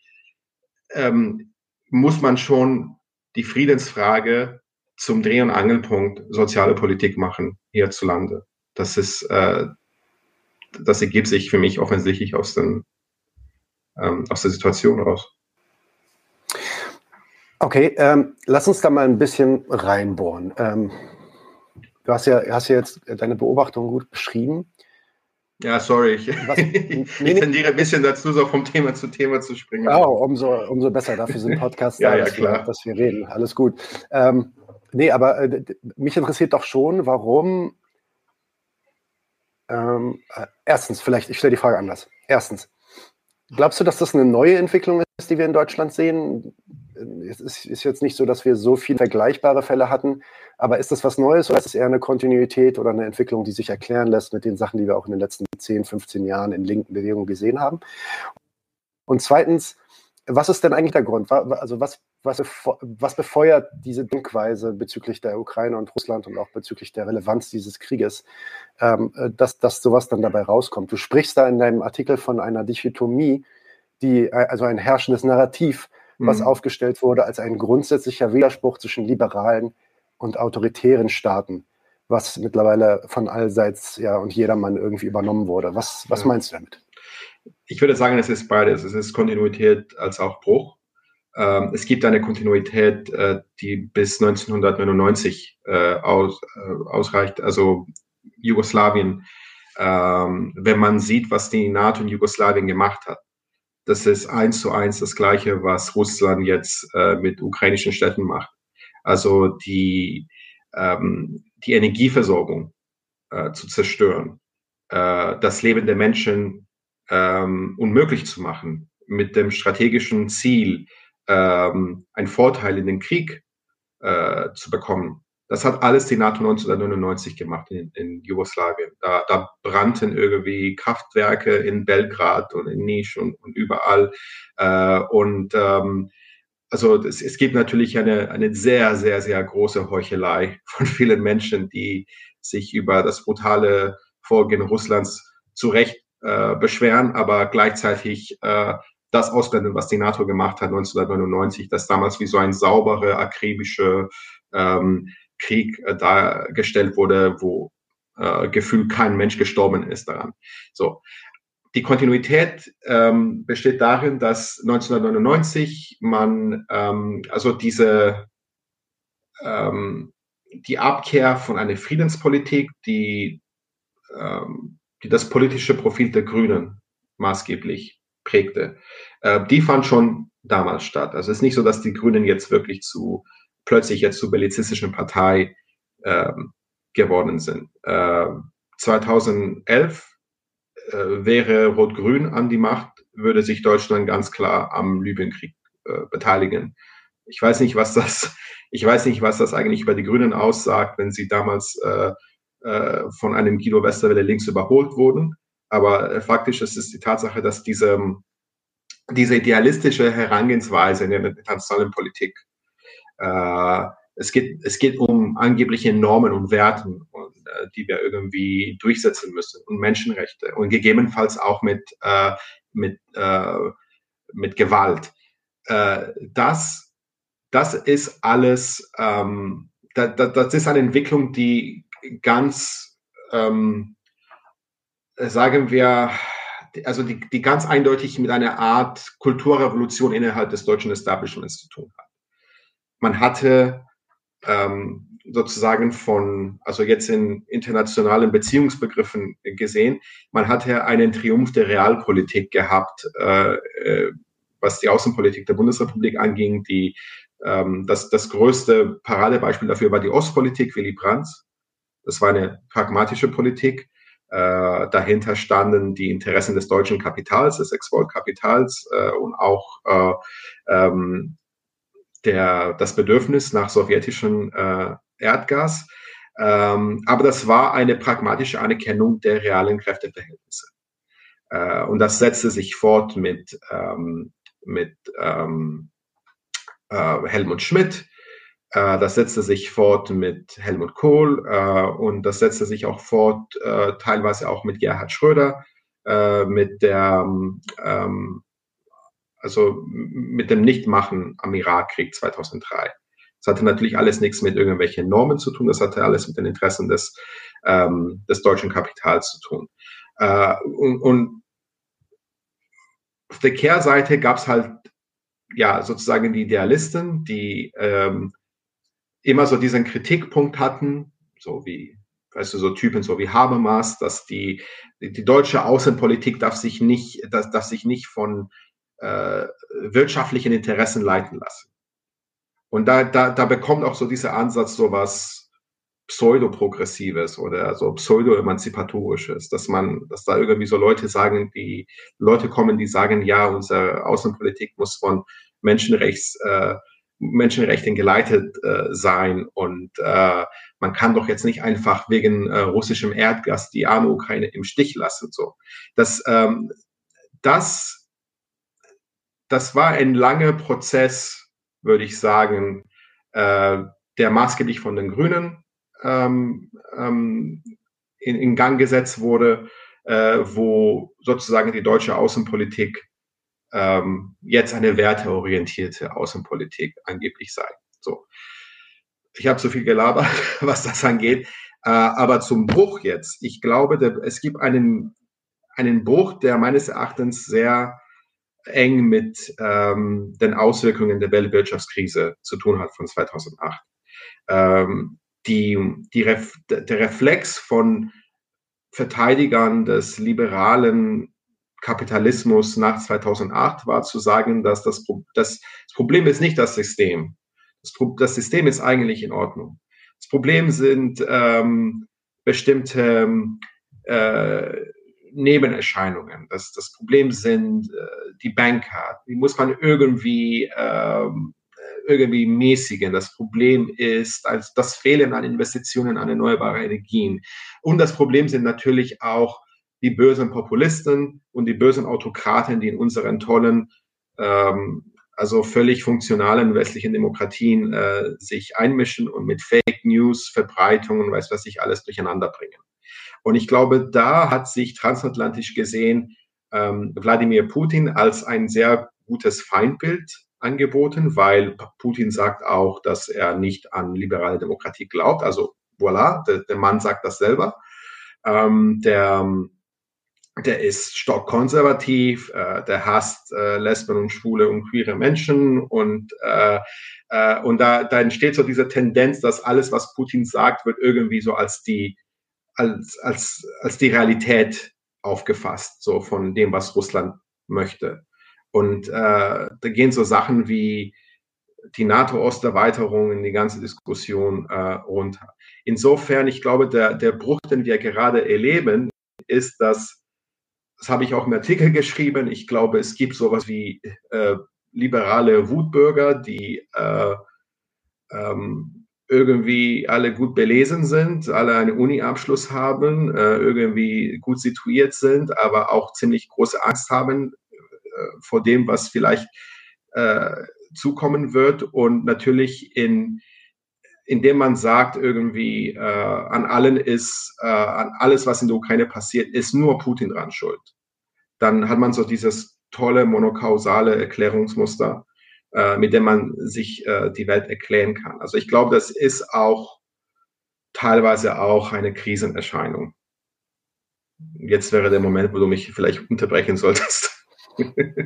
ähm, muss man schon die Friedensfrage zum Dreh- und Angelpunkt soziale Politik machen hierzulande. Das ist, äh, das ergibt sich für mich offensichtlich aus den ähm, aus der Situation raus. Okay, ähm, lass uns da mal ein bisschen reinbohren. Ähm, du hast ja, hast ja jetzt deine Beobachtung gut beschrieben. Ja, sorry, ich, Was, nee, ich tendiere ein bisschen dazu, so vom Thema zu Thema zu springen. Oh, umso, umso besser. Dafür sind Podcasts ja, da, ja, dass, klar. Wir, dass wir reden. Alles gut. Ähm, nee, aber äh, mich interessiert doch schon, warum. Ähm, äh, erstens, vielleicht, ich stelle die Frage anders. Erstens, Glaubst du, dass das eine neue Entwicklung ist, die wir in Deutschland sehen? Es ist jetzt nicht so, dass wir so viele vergleichbare Fälle hatten, aber ist das was Neues oder ist es eher eine Kontinuität oder eine Entwicklung, die sich erklären lässt mit den Sachen, die wir auch in den letzten 10, 15 Jahren in linken Bewegungen gesehen haben? Und zweitens, was ist denn eigentlich der Grund? Also was, was, was befeuert diese Denkweise bezüglich der Ukraine und Russland und auch bezüglich der Relevanz dieses Krieges, ähm, dass, dass sowas dann dabei rauskommt? Du sprichst da in deinem Artikel von einer Dichotomie, die, also ein herrschendes Narrativ, was mhm. aufgestellt wurde als ein grundsätzlicher Widerspruch zwischen liberalen und autoritären Staaten, was mittlerweile von allseits ja und jedermann irgendwie übernommen wurde. Was, was meinst du damit? Ich würde sagen, es ist beides. Es ist Kontinuität als auch Bruch. Ähm, es gibt eine Kontinuität, äh, die bis 1999 äh, aus, äh, ausreicht, also Jugoslawien. Ähm, wenn man sieht, was die NATO in Jugoslawien gemacht hat, das ist eins zu eins das Gleiche, was Russland jetzt äh, mit ukrainischen Städten macht. Also die, ähm, die Energieversorgung äh, zu zerstören, äh, das Leben der Menschen ähm, unmöglich zu machen, mit dem strategischen Ziel, ähm, einen Vorteil in den Krieg äh, zu bekommen. Das hat alles die NATO 1999 gemacht in, in Jugoslawien. Da, da, brannten irgendwie Kraftwerke in Belgrad und in Nisch und, und überall. Äh, und ähm, also es, es gibt natürlich eine, eine sehr, sehr, sehr große Heuchelei von vielen Menschen, die sich über das brutale Vorgehen Russlands zu Recht äh, beschweren, aber gleichzeitig äh, das ausblenden, was die NATO gemacht hat 1999, das damals wie so ein saubere, akribische ähm, Krieg äh, dargestellt wurde, wo äh, gefühlt kein Mensch gestorben ist daran. So. Die Kontinuität ähm, besteht darin, dass 1999 man ähm, also diese ähm, die Abkehr von einer Friedenspolitik, die, ähm, die das politische Profil der Grünen maßgeblich prägte, äh, die fand schon damals statt. Also es ist nicht so, dass die Grünen jetzt wirklich zu plötzlich jetzt zur bellizistischen Partei äh, geworden sind. Äh, 2011 äh, wäre Rot-Grün an die Macht, würde sich Deutschland ganz klar am Libyenkrieg äh, beteiligen. Ich weiß nicht, was das, ich weiß nicht, was das eigentlich über die Grünen aussagt, wenn sie damals äh, von einem Guido Westerwelle links überholt wurden. Aber äh, faktisch ist es die Tatsache, dass diese, diese idealistische Herangehensweise in der internationalen Politik äh, es geht, es geht um angebliche Normen und Werten, und, äh, die wir irgendwie durchsetzen müssen und Menschenrechte und gegebenenfalls auch mit, äh, mit, äh, mit Gewalt. Das, das ist alles, ähm, da, da, das ist eine Entwicklung, die ganz, ähm, sagen wir, also die, die ganz eindeutig mit einer Art Kulturrevolution innerhalb des deutschen Establishments zu tun hat man hatte ähm, sozusagen von, also jetzt in internationalen Beziehungsbegriffen gesehen, man hatte einen Triumph der Realpolitik gehabt, äh, äh, was die Außenpolitik der Bundesrepublik anging. Die, ähm, das, das größte Paradebeispiel dafür war die Ostpolitik Willy Brandt. Das war eine pragmatische Politik. Äh, dahinter standen die Interessen des deutschen Kapitals, des Exportkapitals äh, und auch äh, ähm, der, das Bedürfnis nach sowjetischem äh, Erdgas. Ähm, aber das war eine pragmatische Anerkennung der realen Kräfteverhältnisse. Äh, und das setzte sich fort mit, ähm, mit ähm, äh, Helmut Schmidt. Äh, das setzte sich fort mit Helmut Kohl äh, und das setzte sich auch fort, äh, teilweise auch mit Gerhard Schröder, mit der ähm, also mit dem Nichtmachen am Irakkrieg 2003. Das hatte natürlich alles nichts mit irgendwelchen Normen zu tun, das hatte alles mit den Interessen des, ähm, des deutschen Kapitals zu tun. Und, und auf der Kehrseite gab es halt ja sozusagen die Idealisten, die ähm, immer so diesen Kritikpunkt hatten, so wie, weißt du, so Typen so wie Habermas, dass die, die deutsche Außenpolitik darf sich nicht, darf, darf sich nicht von äh, wirtschaftlichen Interessen leiten lassen. Und da, da, da bekommt auch so dieser Ansatz so was pseudo-progressives oder so pseudo-emanzipatorisches, dass man, dass da irgendwie so Leute sagen, die Leute kommen, die sagen, ja, unsere Außenpolitik muss von Menschenrechts, äh, Menschenrechten geleitet äh, sein und äh, man kann doch jetzt nicht einfach wegen äh, russischem Erdgas die arme Ukraine im Stich lassen. So, das, ähm, das das war ein langer Prozess, würde ich sagen, äh, der maßgeblich von den Grünen ähm, ähm, in, in, Gang gesetzt wurde, äh, wo sozusagen die deutsche Außenpolitik ähm, jetzt eine werteorientierte Außenpolitik angeblich sei. So. Ich habe zu viel gelabert, was das angeht. Äh, aber zum Bruch jetzt. Ich glaube, der, es gibt einen, einen Bruch, der meines Erachtens sehr eng mit ähm, den Auswirkungen der Weltwirtschaftskrise zu tun hat von 2008. Ähm, die, die Ref, der Reflex von Verteidigern des liberalen Kapitalismus nach 2008 war zu sagen, dass das, das, das Problem ist nicht das System. Das, das, System ist eigentlich in Ordnung. Das Problem sind ähm, bestimmte äh, Nebenerscheinungen. Das, das Problem sind äh, die Banker. Die muss man irgendwie, ähm, irgendwie mäßigen. Das Problem ist also das Fehlen an Investitionen an erneuerbare Energien. Und das Problem sind natürlich auch die bösen Populisten und die bösen Autokraten, die in unseren tollen, ähm, also völlig funktionalen westlichen Demokratien äh, sich einmischen und mit Fake News, Verbreitungen, weiß was ich alles durcheinander bringen. Und ich glaube, da hat sich transatlantisch gesehen ähm, Wladimir Putin als ein sehr gutes Feindbild angeboten, weil Putin sagt auch, dass er nicht an liberale Demokratie glaubt. Also voilà, der, der Mann sagt das selber. Ähm, der der ist stockkonservativ, äh, der hasst äh, Lesben und Schwule und queere Menschen und, äh, äh, und da, da entsteht so diese Tendenz, dass alles, was Putin sagt, wird irgendwie so als die, als, als, als die Realität aufgefasst, so von dem, was Russland möchte. Und äh, da gehen so Sachen wie die NATO-Osterweiterung in die ganze Diskussion äh, runter. Insofern, ich glaube, der, der Bruch, den wir gerade erleben, ist, dass das habe ich auch im Artikel geschrieben. Ich glaube, es gibt sowas wie äh, liberale Wutbürger, die äh, ähm, irgendwie alle gut belesen sind, alle einen Uni-Abschluss haben, äh, irgendwie gut situiert sind, aber auch ziemlich große Angst haben äh, vor dem, was vielleicht äh, zukommen wird und natürlich in indem man sagt irgendwie äh, an allen ist, äh, an alles, was in der Ukraine passiert, ist nur Putin dran schuld. Dann hat man so dieses tolle monokausale Erklärungsmuster, äh, mit dem man sich äh, die Welt erklären kann. Also ich glaube, das ist auch teilweise auch eine Krisenerscheinung. Jetzt wäre der Moment, wo du mich vielleicht unterbrechen solltest.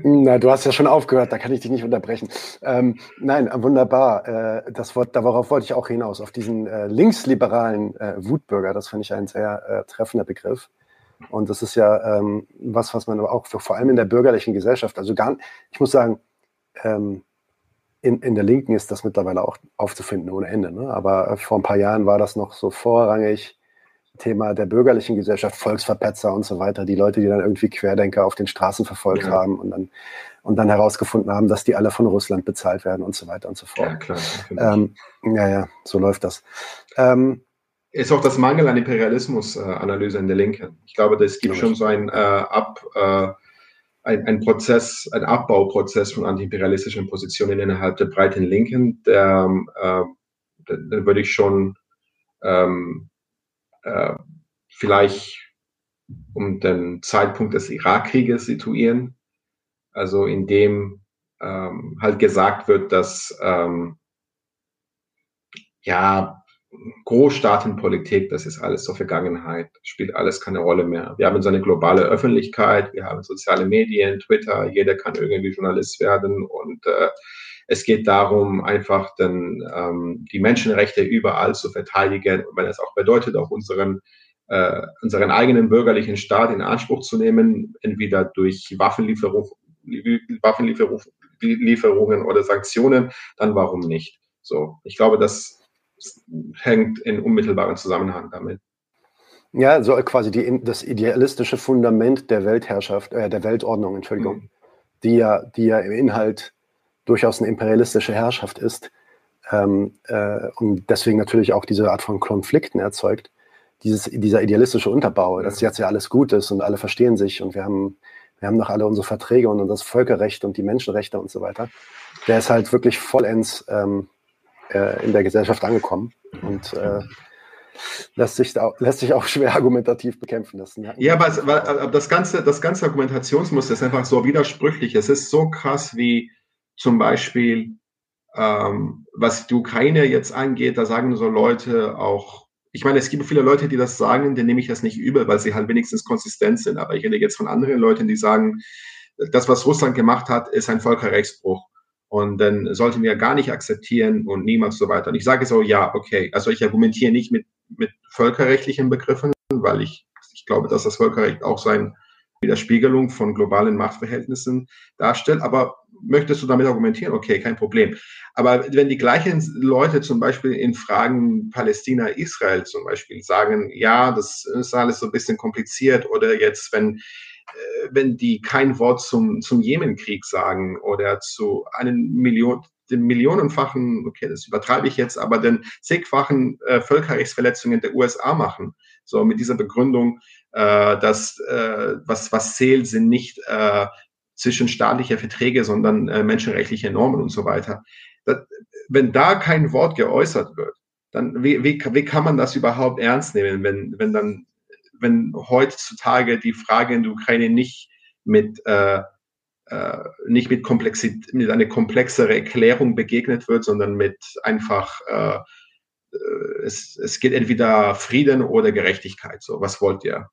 Na, du hast ja schon aufgehört, da kann ich dich nicht unterbrechen. Ähm, nein, wunderbar. Äh, das Wort, darauf wollte ich auch hinaus, auf diesen äh, linksliberalen äh, Wutbürger. Das finde ich ein sehr äh, treffender Begriff. Und das ist ja ähm, was, was man aber auch für, vor allem in der bürgerlichen Gesellschaft, also gar, ich muss sagen, ähm, in, in der Linken ist das mittlerweile auch aufzufinden ohne Ende. Ne? Aber äh, vor ein paar Jahren war das noch so vorrangig Thema der bürgerlichen Gesellschaft, Volksverpetzer und so weiter, die Leute, die dann irgendwie Querdenker auf den Straßen verfolgt ja. haben und dann, und dann herausgefunden haben, dass die alle von Russland bezahlt werden und so weiter und so fort. Ja, klar. Ähm, ja, ja, so läuft das. Ähm, ist auch das Mangel an Imperialismus-Analyse in der Linken. Ich glaube, es gibt schon so ein äh, Ab, äh, ein, ein Prozess, ein Abbauprozess von antiimperialistischen Positionen innerhalb der breiten Linken, der, äh, da würde ich schon ähm, äh, vielleicht um den Zeitpunkt des Irakkrieges situieren, also in dem ähm, halt gesagt wird, dass ähm, ja Großstaatenpolitik, das ist alles zur Vergangenheit, spielt alles keine Rolle mehr. Wir haben so eine globale Öffentlichkeit, wir haben soziale Medien, Twitter, jeder kann irgendwie Journalist werden und äh, es geht darum, einfach dann, ähm, die Menschenrechte überall zu verteidigen, wenn es auch bedeutet, auch unseren, äh, unseren eigenen bürgerlichen Staat in Anspruch zu nehmen, entweder durch Waffenlieferung, Waffenlieferungen oder Sanktionen, dann warum nicht? So, ich glaube, das hängt in unmittelbaren Zusammenhang damit. Ja, so quasi die, das idealistische Fundament der Weltherrschaft, äh, der Weltordnung, Entschuldigung, mhm. die ja, die ja im Inhalt durchaus eine imperialistische Herrschaft ist ähm, äh, und deswegen natürlich auch diese Art von Konflikten erzeugt. Dieses, dieser idealistische Unterbau, dass jetzt ja alles gut ist und alle verstehen sich und wir haben, wir haben noch alle unsere Verträge und das Völkerrecht und die Menschenrechte und so weiter, der ist halt wirklich vollends ähm, äh, in der Gesellschaft angekommen und äh, lässt, sich da, lässt sich auch schwer argumentativ bekämpfen. Das ja, aber, aber das, ganze, das ganze Argumentationsmuster ist einfach so widersprüchlich. Es ist so krass wie zum Beispiel, ähm, was die Ukraine jetzt angeht, da sagen so Leute auch, ich meine, es gibt viele Leute, die das sagen, denen nehme ich das nicht übel, weil sie halt wenigstens konsistent sind. Aber ich rede jetzt von anderen Leuten, die sagen, das, was Russland gemacht hat, ist ein Völkerrechtsbruch. Und dann sollten wir gar nicht akzeptieren und niemals so weiter. Und ich sage so, ja, okay. Also ich argumentiere nicht mit, mit völkerrechtlichen Begriffen, weil ich, ich glaube, dass das Völkerrecht auch sein Widerspiegelung von globalen Machtverhältnissen darstellt. Aber möchtest du damit argumentieren? Okay, kein Problem. Aber wenn die gleichen Leute zum Beispiel in Fragen Palästina, Israel zum Beispiel sagen, ja, das ist alles so ein bisschen kompliziert oder jetzt, wenn, äh, wenn die kein Wort zum, zum Jemenkrieg sagen oder zu einem Million, den millionenfachen, okay, das übertreibe ich jetzt, aber den zigfachen äh, Völkerrechtsverletzungen der USA machen. So mit dieser Begründung, äh, dass äh, was, was zählt, sind nicht äh, zwischenstaatliche Verträge, sondern äh, menschenrechtliche Normen und so weiter. Das, wenn da kein Wort geäußert wird, dann wie, wie, wie kann man das überhaupt ernst nehmen, wenn, wenn dann, wenn heutzutage die Frage in der Ukraine nicht mit äh, äh, nicht mit, Komplexität, mit einer komplexere Erklärung begegnet wird, sondern mit einfach, äh, äh, es, es geht entweder Frieden oder Gerechtigkeit. So, was wollt ihr?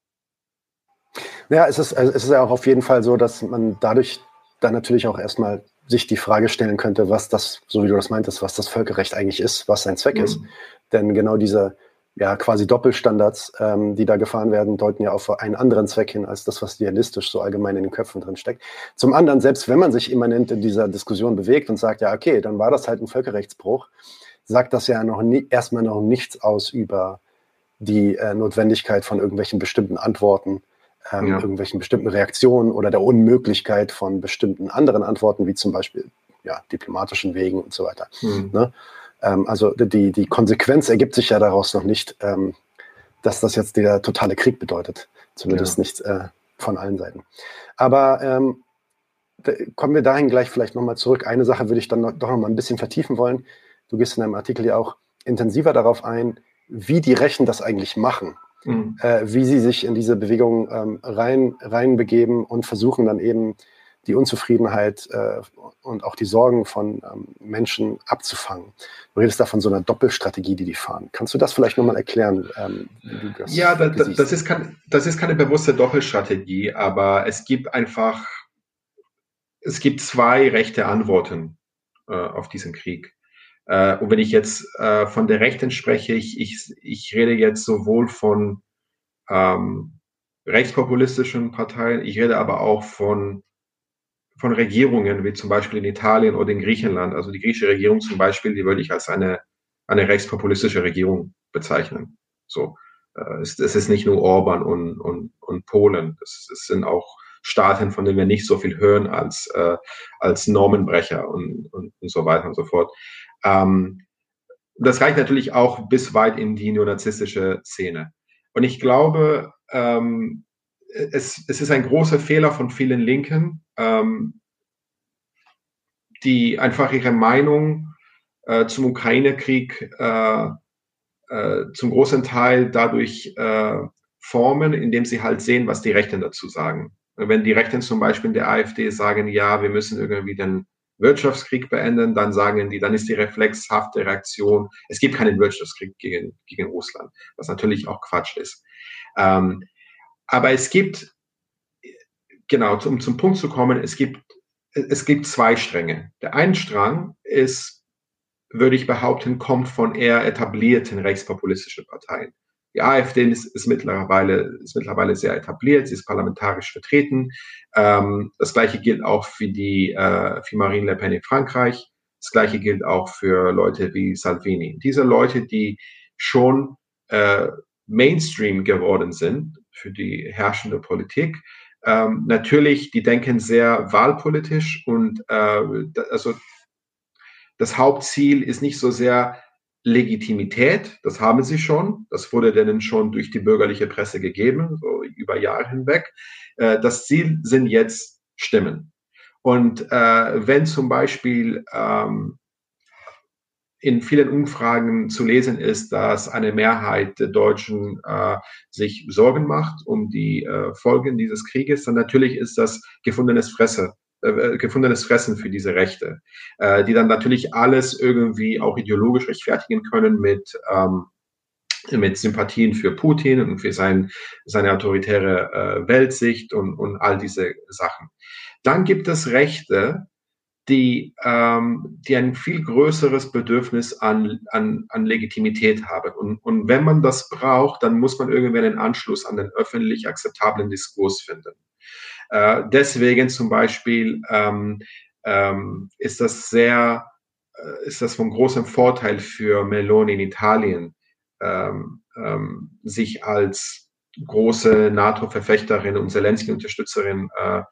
Ja, es ist, es ist ja auch auf jeden Fall so, dass man dadurch dann natürlich auch erstmal sich die Frage stellen könnte, was das, so wie du das meintest, was das Völkerrecht eigentlich ist, was sein Zweck mhm. ist. Denn genau diese ja, quasi Doppelstandards, ähm, die da gefahren werden, deuten ja auf einen anderen Zweck hin, als das, was realistisch so allgemein in den Köpfen drin steckt. Zum anderen, selbst wenn man sich immanent in dieser Diskussion bewegt und sagt, ja, okay, dann war das halt ein Völkerrechtsbruch, sagt das ja noch nie, erstmal noch nichts aus über die äh, Notwendigkeit von irgendwelchen bestimmten Antworten, ähm, ja. irgendwelchen bestimmten Reaktionen oder der Unmöglichkeit von bestimmten anderen Antworten, wie zum Beispiel ja, diplomatischen Wegen und so weiter. Mhm. Ne? Ähm, also die, die Konsequenz ergibt sich ja daraus noch nicht, ähm, dass das jetzt der totale Krieg bedeutet. Zumindest ja. nicht äh, von allen Seiten. Aber ähm, kommen wir dahin gleich vielleicht nochmal zurück. Eine Sache würde ich dann noch, doch nochmal ein bisschen vertiefen wollen. Du gehst in deinem Artikel ja auch intensiver darauf ein, wie die Rechen das eigentlich machen. Mhm. Äh, wie sie sich in diese Bewegung ähm, rein, reinbegeben und versuchen dann eben die Unzufriedenheit äh, und auch die Sorgen von ähm, Menschen abzufangen. Du redest da von so einer Doppelstrategie, die die fahren. Kannst du das vielleicht nochmal erklären? Ähm, das ja, da, das, ist kein, das ist keine bewusste Doppelstrategie, aber es gibt einfach, es gibt zwei rechte Antworten äh, auf diesen Krieg. Äh, und wenn ich jetzt äh, von der Rechten spreche, ich, ich, ich rede jetzt sowohl von ähm, rechtspopulistischen Parteien, ich rede aber auch von von Regierungen, wie zum Beispiel in Italien oder in Griechenland. Also die griechische Regierung zum Beispiel, die würde ich als eine, eine rechtspopulistische Regierung bezeichnen. So, äh, es, es ist nicht nur Orban und, und, und Polen. Es, sind auch Staaten, von denen wir nicht so viel hören als, äh, als Normenbrecher und, und, und so weiter und so fort. Ähm, das reicht natürlich auch bis weit in die neonazistische Szene. Und ich glaube, ähm, es, es ist ein großer Fehler von vielen Linken, ähm, die einfach ihre Meinung äh, zum Ukraine-Krieg äh, äh, zum großen Teil dadurch äh, formen, indem sie halt sehen, was die Rechten dazu sagen. Wenn die Rechten zum Beispiel in der AfD sagen, ja, wir müssen irgendwie den Wirtschaftskrieg beenden, dann sagen die, dann ist die reflexhafte Reaktion, es gibt keinen Wirtschaftskrieg gegen, gegen Russland, was natürlich auch Quatsch ist. Ähm, aber es gibt, genau, um zum Punkt zu kommen, es gibt, es gibt zwei Stränge. Der eine Strang ist, würde ich behaupten, kommt von eher etablierten rechtspopulistischen Parteien. Die AfD ist, ist, mittlerweile, ist mittlerweile sehr etabliert, sie ist parlamentarisch vertreten. Ähm, das gleiche gilt auch für die äh, für Marine Le Pen in Frankreich. Das gleiche gilt auch für Leute wie Salvini. Diese Leute, die schon äh, Mainstream geworden sind für die herrschende Politik. Ähm, natürlich, die denken sehr wahlpolitisch und äh, also das Hauptziel ist nicht so sehr Legitimität, das haben sie schon, das wurde denen schon durch die bürgerliche Presse gegeben, so über Jahre hinweg. Äh, das Ziel sind jetzt Stimmen. Und äh, wenn zum Beispiel ähm, in vielen Umfragen zu lesen ist, dass eine Mehrheit der Deutschen äh, sich Sorgen macht um die äh, Folgen dieses Krieges, dann natürlich ist das gefundenes Fresse, äh, gefundenes Fressen für diese Rechte, äh, die dann natürlich alles irgendwie auch ideologisch rechtfertigen können mit ähm, mit Sympathien für Putin und für sein, seine autoritäre äh, Weltsicht und, und all diese Sachen. Dann gibt es Rechte, die, ähm, die ein viel größeres Bedürfnis an, an, an Legitimität haben. Und, und wenn man das braucht, dann muss man irgendwann einen Anschluss an den öffentlich akzeptablen Diskurs finden. Äh, deswegen zum Beispiel ähm, ähm, ist das sehr, äh, ist das von großem Vorteil für Meloni in Italien, ähm, ähm, sich als große NATO-Verfechterin und Zelensky-Unterstützerin äh,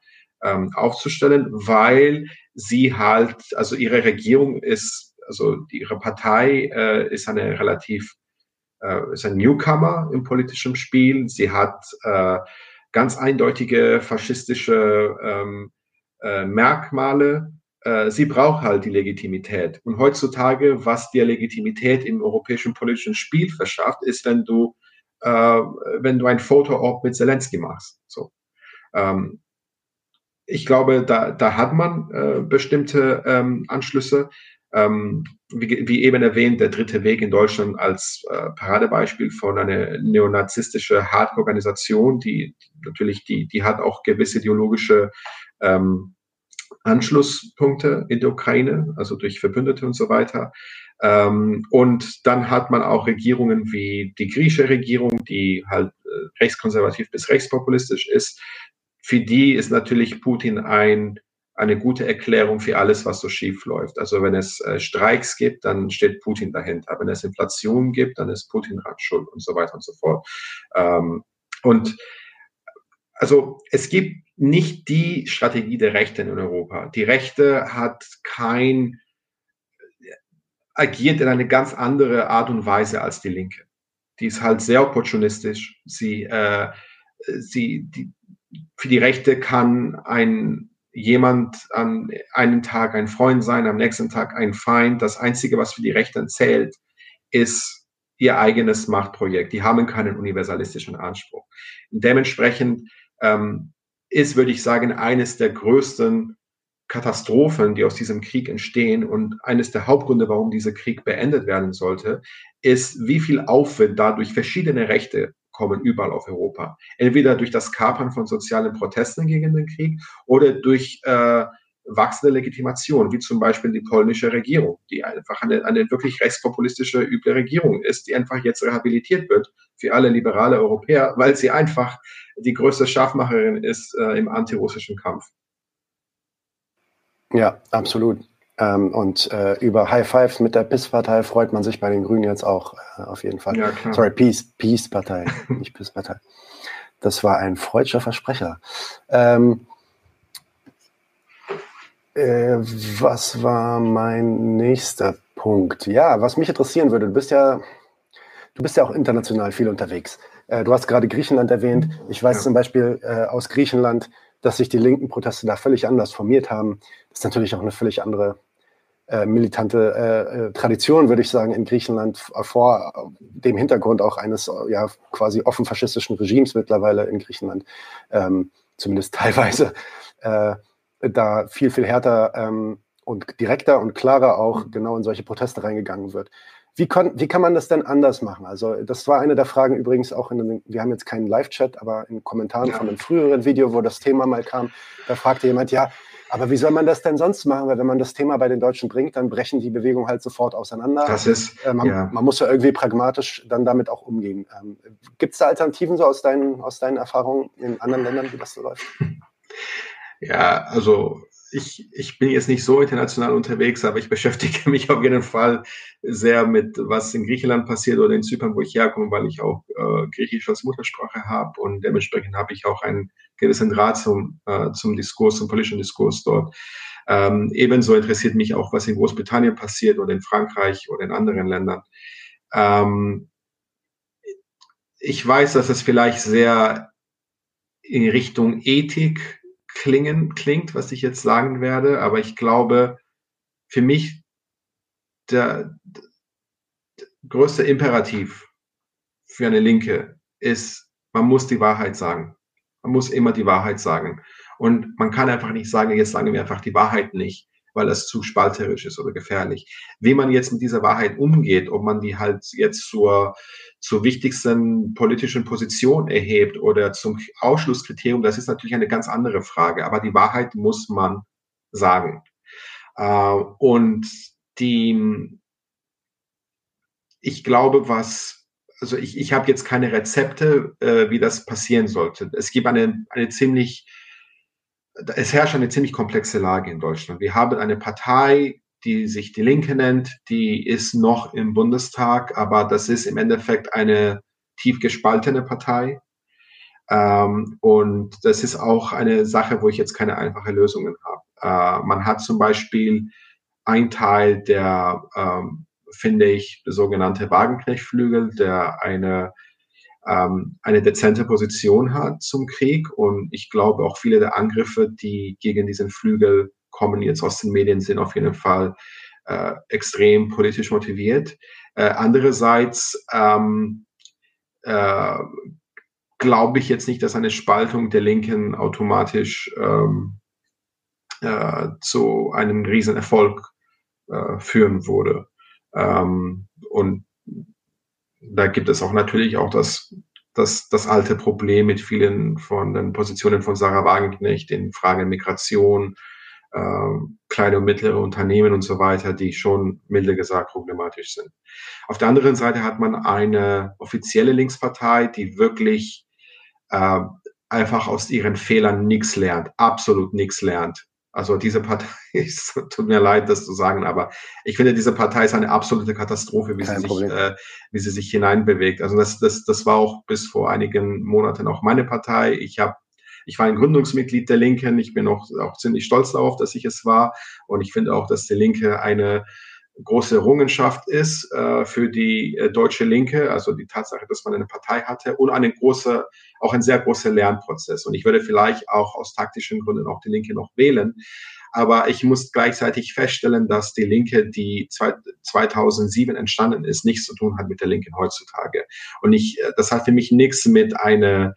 ähm, aufzustellen, weil sie halt, also ihre Regierung ist, also ihre Partei äh, ist eine relativ, äh, ist ein Newcomer im politischen Spiel. Sie hat äh, ganz eindeutige faschistische ähm, äh, Merkmale. Äh, sie braucht halt die Legitimität. Und heutzutage, was dir Legitimität im europäischen politischen Spiel verschafft, ist, wenn du, äh, wenn du ein Foto mit Zelensky machst. So. Ähm, ich glaube, da, da hat man äh, bestimmte ähm, Anschlüsse. Ähm, wie, wie, eben erwähnt, der dritte Weg in Deutschland als äh, Paradebeispiel von einer neonazistische Hardcore-Organisation, die natürlich, die, die hat auch gewisse ideologische ähm, Anschlusspunkte in der Ukraine, also durch Verbündete und so weiter. Ähm, und dann hat man auch Regierungen wie die griechische Regierung, die halt äh, rechtskonservativ bis rechtspopulistisch ist, für die ist natürlich Putin ein, eine gute Erklärung für alles, was so schief läuft. Also wenn es äh, Streiks gibt, dann steht Putin dahinter. Wenn es Inflation gibt, dann ist Putin dran schuld und so weiter und so fort. Ähm, und also es gibt nicht die Strategie der Rechten in Europa. Die Rechte hat kein, agiert in eine ganz andere Art und Weise als die Linke. Die ist halt sehr opportunistisch. Sie, äh, sie, die, für die Rechte kann ein jemand an einem Tag ein Freund sein, am nächsten Tag ein Feind. Das Einzige, was für die Rechten zählt, ist ihr eigenes Machtprojekt. Die haben keinen universalistischen Anspruch. dementsprechend ähm, ist, würde ich sagen, eines der größten Katastrophen, die aus diesem Krieg entstehen und eines der Hauptgründe, warum dieser Krieg beendet werden sollte, ist, wie viel Aufwand dadurch verschiedene Rechte kommen überall auf Europa. Entweder durch das Kapern von sozialen Protesten gegen den Krieg oder durch äh, wachsende Legitimation, wie zum Beispiel die polnische Regierung, die einfach eine, eine wirklich rechtspopulistische, üble Regierung ist, die einfach jetzt rehabilitiert wird für alle liberale Europäer, weil sie einfach die größte Scharfmacherin ist äh, im antirussischen Kampf. Ja, absolut. Ähm, und äh, über High Five mit der PIS-Partei freut man sich bei den Grünen jetzt auch äh, auf jeden Fall. Ja. Sorry, Peace, Peace-Partei, nicht PIS-Partei. Das war ein freudscher Versprecher. Ähm, äh, was war mein nächster Punkt? Ja, was mich interessieren würde, du bist ja, du bist ja auch international viel unterwegs. Äh, du hast gerade Griechenland erwähnt. Ich weiß ja. zum Beispiel äh, aus Griechenland, dass sich die linken Proteste da völlig anders formiert haben. Das ist natürlich auch eine völlig andere äh, militante äh, äh, Tradition, würde ich sagen, in Griechenland vor dem Hintergrund auch eines ja quasi offen faschistischen Regimes mittlerweile in Griechenland, ähm, zumindest teilweise, äh, da viel, viel härter ähm, und direkter und klarer auch mhm. genau in solche Proteste reingegangen wird. Wie, kon, wie kann man das denn anders machen? Also das war eine der Fragen übrigens auch in den, wir haben jetzt keinen Live-Chat, aber in Kommentaren ja. von einem früheren Video, wo das Thema mal kam, da fragte jemand, ja, aber wie soll man das denn sonst machen? Weil wenn man das Thema bei den Deutschen bringt, dann brechen die Bewegungen halt sofort auseinander. Das ist, äh, man, ja. man, muss ja irgendwie pragmatisch dann damit auch umgehen. Ähm, Gibt es da Alternativen so aus deinen, aus deinen Erfahrungen in anderen Ländern, wie das so läuft? Ja, also ich, ich bin jetzt nicht so international unterwegs, aber ich beschäftige mich auf jeden Fall sehr mit, was in Griechenland passiert oder in Zypern, wo ich herkomme, weil ich auch äh, Griechisch als Muttersprache habe und dementsprechend habe ich auch einen gewissen Draht zum, äh, zum Diskurs, zum politischen Diskurs dort. Ähm, ebenso interessiert mich auch, was in Großbritannien passiert oder in Frankreich oder in anderen Ländern. Ähm, ich weiß, dass es vielleicht sehr in Richtung Ethik klingen, klingt, was ich jetzt sagen werde, aber ich glaube, für mich der, der größte Imperativ für eine Linke ist, man muss die Wahrheit sagen. Man muss immer die Wahrheit sagen. Und man kann einfach nicht sagen, jetzt sagen wir einfach die Wahrheit nicht, weil das zu spalterisch ist oder gefährlich. Wie man jetzt mit dieser Wahrheit umgeht, ob man die halt jetzt zur, zur wichtigsten politischen Position erhebt oder zum Ausschlusskriterium, das ist natürlich eine ganz andere Frage. Aber die Wahrheit muss man sagen. Äh, und die, ich glaube, was also ich, ich habe jetzt keine Rezepte, äh, wie das passieren sollte. Es gibt eine, eine ziemlich es herrscht eine ziemlich komplexe Lage in Deutschland. Wir haben eine Partei, die sich die Linke nennt, die ist noch im Bundestag, aber das ist im Endeffekt eine tief gespaltene Partei. Ähm, und das ist auch eine Sache, wo ich jetzt keine einfache Lösungen habe. Äh, man hat zum Beispiel ein Teil der, ähm, finde ich, sogenannte Wagenknechtflügel, der eine ähm, eine dezente Position hat zum Krieg. Und ich glaube auch viele der Angriffe, die gegen diesen Flügel kommen jetzt aus den Medien, sind auf jeden Fall äh, extrem politisch motiviert. Äh, andererseits ähm, äh, glaube ich jetzt nicht, dass eine Spaltung der Linken automatisch ähm, äh, zu einem Riesenerfolg äh, führen würde. Ähm, und da gibt es auch natürlich auch das, das, das alte Problem mit vielen von den Positionen von Sarah Wagenknecht in Fragen Migration, äh, kleine und mittlere Unternehmen und so weiter, die schon milde gesagt problematisch sind. Auf der anderen Seite hat man eine offizielle Linkspartei, die wirklich äh, einfach aus ihren Fehlern nichts lernt, absolut nichts lernt. Also diese Partei, es tut mir leid, das zu sagen, aber ich finde, diese Partei ist eine absolute Katastrophe, wie, sie sich, äh, wie sie sich hineinbewegt. Also das, das, das war auch bis vor einigen Monaten auch meine Partei. Ich habe ich war ein Gründungsmitglied der Linken. Ich bin auch, auch ziemlich stolz darauf, dass ich es war. Und ich finde auch, dass die Linke eine große Errungenschaft ist äh, für die äh, deutsche Linke, also die Tatsache, dass man eine Partei hatte und eine große, auch ein sehr großer Lernprozess. Und ich würde vielleicht auch aus taktischen Gründen auch die Linke noch wählen. Aber ich muss gleichzeitig feststellen, dass die Linke, die 2007 entstanden ist, nichts zu tun hat mit der Linken heutzutage. Und ich, äh, das hat für mich nichts mit einer,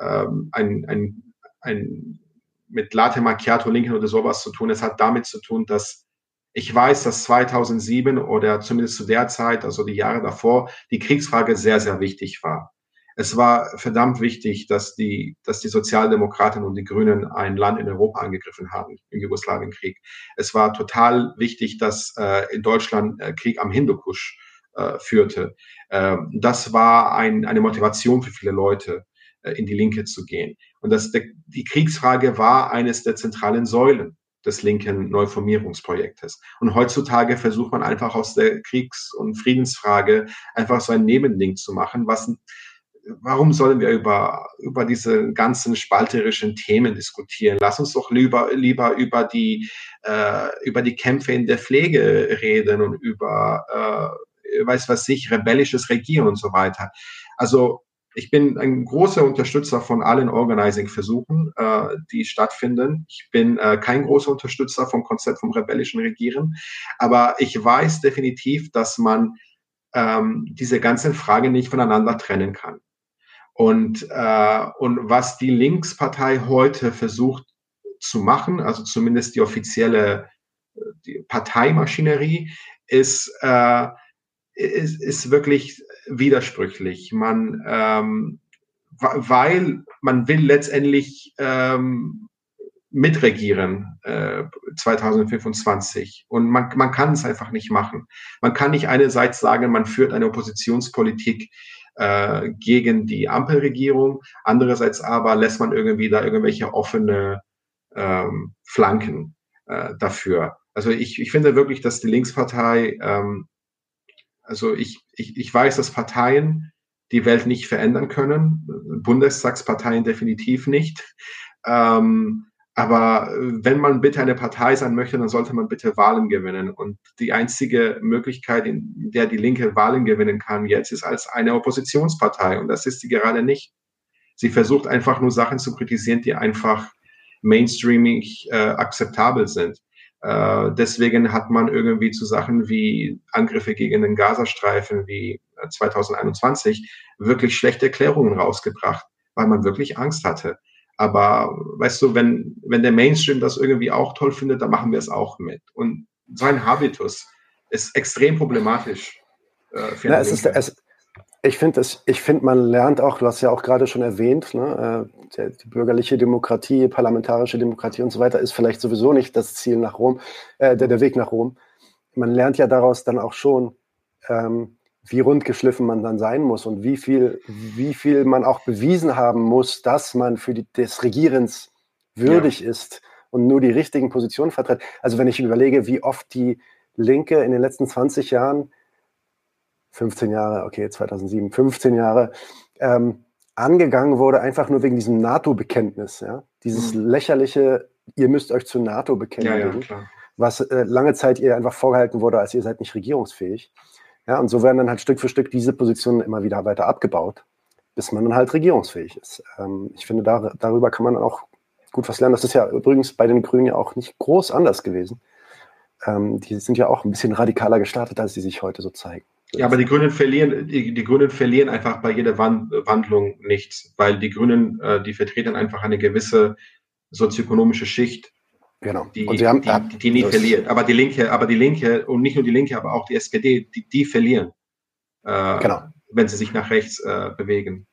ähm, ein, ein, ein, mit Latte Macchiato Linken oder sowas zu tun. Es hat damit zu tun, dass ich weiß, dass 2007 oder zumindest zu der Zeit, also die Jahre davor, die Kriegsfrage sehr, sehr wichtig war. Es war verdammt wichtig, dass die, dass die Sozialdemokraten und die Grünen ein Land in Europa angegriffen haben im Jugoslawienkrieg. Es war total wichtig, dass äh, in Deutschland äh, Krieg am Hindukusch äh, führte. Äh, das war ein, eine Motivation für viele Leute, äh, in die Linke zu gehen. Und das, die Kriegsfrage war eines der zentralen Säulen des linken Neuformierungsprojektes. Und heutzutage versucht man einfach aus der Kriegs- und Friedensfrage einfach so ein Nebending zu machen, was warum sollen wir über, über diese ganzen spalterischen Themen diskutieren? Lass uns doch lieber, lieber über, die, äh, über die Kämpfe in der Pflege reden und über, äh, weiß was ich, rebellisches Regieren und so weiter. Also ich bin ein großer Unterstützer von allen Organizing-Versuchen, äh, die stattfinden. Ich bin äh, kein großer Unterstützer vom Konzept vom rebellischen Regieren, aber ich weiß definitiv, dass man ähm, diese ganzen Fragen nicht voneinander trennen kann. Und, äh, und was die Linkspartei heute versucht zu machen, also zumindest die offizielle äh, die Parteimaschinerie, ist, äh, ist, ist wirklich widersprüchlich. Man, ähm, weil man will letztendlich ähm, mitregieren äh, 2025 und man, man kann es einfach nicht machen. Man kann nicht einerseits sagen, man führt eine Oppositionspolitik äh, gegen die Ampelregierung, andererseits aber lässt man irgendwie da irgendwelche offene ähm, Flanken äh, dafür. Also ich, ich finde wirklich, dass die Linkspartei ähm, also ich, ich, ich weiß, dass Parteien die Welt nicht verändern können, Bundestagsparteien definitiv nicht. Ähm, aber wenn man bitte eine Partei sein möchte, dann sollte man bitte Wahlen gewinnen. Und die einzige Möglichkeit, in der die Linke Wahlen gewinnen kann jetzt, ist als eine Oppositionspartei. Und das ist sie gerade nicht. Sie versucht einfach nur Sachen zu kritisieren, die einfach mainstreamig äh, akzeptabel sind. Äh, deswegen hat man irgendwie zu Sachen wie Angriffe gegen den Gazastreifen wie 2021 äh, wirklich schlechte Erklärungen rausgebracht, weil man wirklich Angst hatte. Aber weißt du, wenn, wenn der Mainstream das irgendwie auch toll findet, dann machen wir es auch mit. Und sein Habitus ist extrem problematisch. Äh, Na, es ist, es, ich finde, ich find, man lernt auch, du hast ja auch gerade schon erwähnt, ne, äh, die bürgerliche Demokratie, parlamentarische Demokratie und so weiter ist vielleicht sowieso nicht das Ziel nach Rom, äh, der, der Weg nach Rom. Man lernt ja daraus dann auch schon, ähm, wie rundgeschliffen man dann sein muss und wie viel, wie viel man auch bewiesen haben muss, dass man für die, des Regierens würdig ja. ist und nur die richtigen Positionen vertritt. Also wenn ich überlege, wie oft die Linke in den letzten 20 Jahren, 15 Jahre, okay, 2007, 15 Jahre, ähm, angegangen wurde, einfach nur wegen diesem NATO-Bekenntnis. Ja? Dieses mhm. lächerliche, ihr müsst euch zur NATO bekennen, ja, ja, was äh, lange Zeit ihr einfach vorgehalten wurde, als ihr seid nicht regierungsfähig. Ja, und so werden dann halt Stück für Stück diese Positionen immer wieder weiter abgebaut, bis man dann halt regierungsfähig ist. Ähm, ich finde, da, darüber kann man auch gut was lernen. Das ist ja übrigens bei den Grünen ja auch nicht groß anders gewesen. Ähm, die sind ja auch ein bisschen radikaler gestartet, als sie sich heute so zeigen. Ja, aber die Grünen verlieren, die, die Grünen verlieren einfach bei jeder Wandlung nichts, weil die Grünen, äh, die vertreten einfach eine gewisse sozioökonomische Schicht, genau. die, und sie haben, die, die, die nie verliert. Aber die Linke, aber die Linke und nicht nur die Linke, aber auch die SPD, die, die verlieren, äh, genau. wenn sie sich nach rechts äh, bewegen.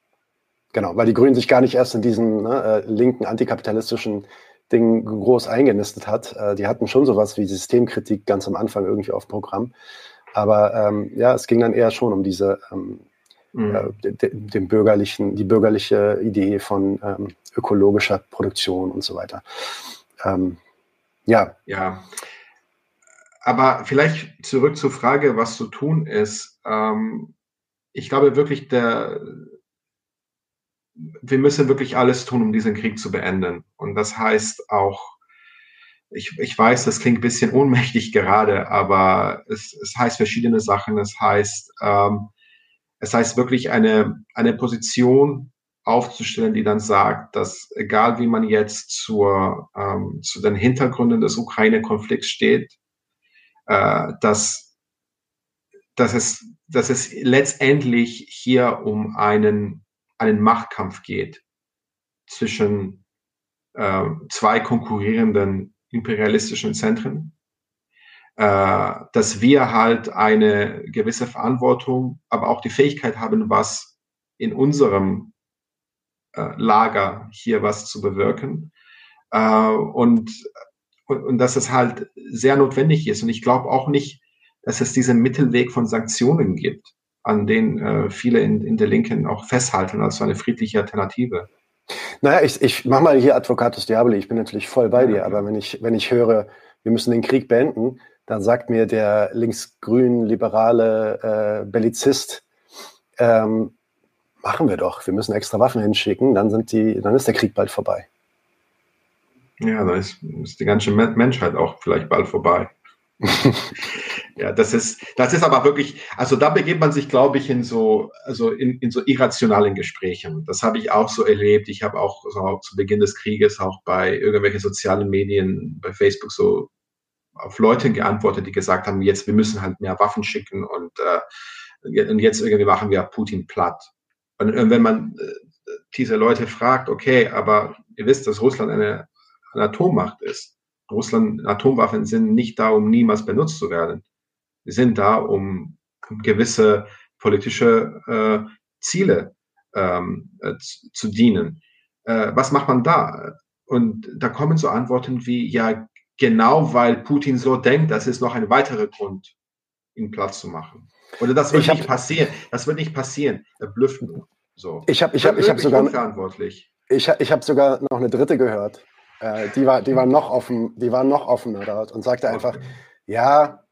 Genau, weil die Grünen sich gar nicht erst in diesen ne, äh, linken antikapitalistischen Ding groß eingenistet hat. Äh, die hatten schon sowas wie Systemkritik ganz am Anfang irgendwie auf dem Programm. Aber ähm, ja, es ging dann eher schon um diese ähm, mhm. äh, de, dem bürgerlichen, die bürgerliche Idee von ähm, ökologischer Produktion und so weiter. Ähm, ja. Ja. Aber vielleicht zurück zur Frage, was zu tun ist. Ähm, ich glaube wirklich, der, wir müssen wirklich alles tun, um diesen Krieg zu beenden. Und das heißt auch ich, ich weiß, das klingt ein bisschen ohnmächtig gerade, aber es, es heißt verschiedene Sachen. Es heißt, ähm, es heißt wirklich eine, eine Position aufzustellen, die dann sagt, dass egal wie man jetzt zur, ähm, zu den Hintergründen des Ukraine-Konflikts steht, äh, dass, dass, es, dass es letztendlich hier um einen, einen Machtkampf geht zwischen äh, zwei konkurrierenden imperialistischen Zentren, äh, dass wir halt eine gewisse Verantwortung, aber auch die Fähigkeit haben, was in unserem äh, Lager hier was zu bewirken. Äh, und, und, und dass es halt sehr notwendig ist. Und ich glaube auch nicht, dass es diesen Mittelweg von Sanktionen gibt, an denen äh, viele in, in der Linken auch festhalten als eine friedliche Alternative. Naja, ich, ich mach mal hier Advocatus Diaboli, ich bin natürlich voll bei dir, aber wenn ich, wenn ich höre, wir müssen den Krieg beenden, dann sagt mir der linksgrün liberale äh, Bellizist, ähm, machen wir doch, wir müssen extra Waffen hinschicken, dann, sind die, dann ist der Krieg bald vorbei. Ja, dann ist, ist die ganze Menschheit auch vielleicht bald vorbei. ja, das ist, das ist aber wirklich, also da begeht man sich, glaube ich, in so, also in, in so irrationalen Gesprächen. Das habe ich auch so erlebt. Ich habe auch so zu Beginn des Krieges auch bei irgendwelchen sozialen Medien, bei Facebook so auf Leute geantwortet, die gesagt haben, jetzt, wir müssen halt mehr Waffen schicken und, äh, und jetzt irgendwie machen wir Putin platt. Und, und wenn man äh, diese Leute fragt, okay, aber ihr wisst, dass Russland eine, eine Atommacht ist Russland, Atomwaffen sind nicht da, um niemals benutzt zu werden. Sie sind da, um gewisse politische äh, Ziele ähm, äh, zu, dienen. Äh, was macht man da? Und da kommen so Antworten wie, ja, genau weil Putin so denkt, das ist noch ein weiterer Grund, ihn Platz zu machen. Oder das wird ich nicht hab, passieren. Das wird nicht passieren. Er blüfft nur. So. Ich habe ich hab, ich hab sogar, ich, ich hab sogar noch eine dritte gehört. Äh, die, war, die, war noch offen, die war noch offener dort und sagte einfach, ja,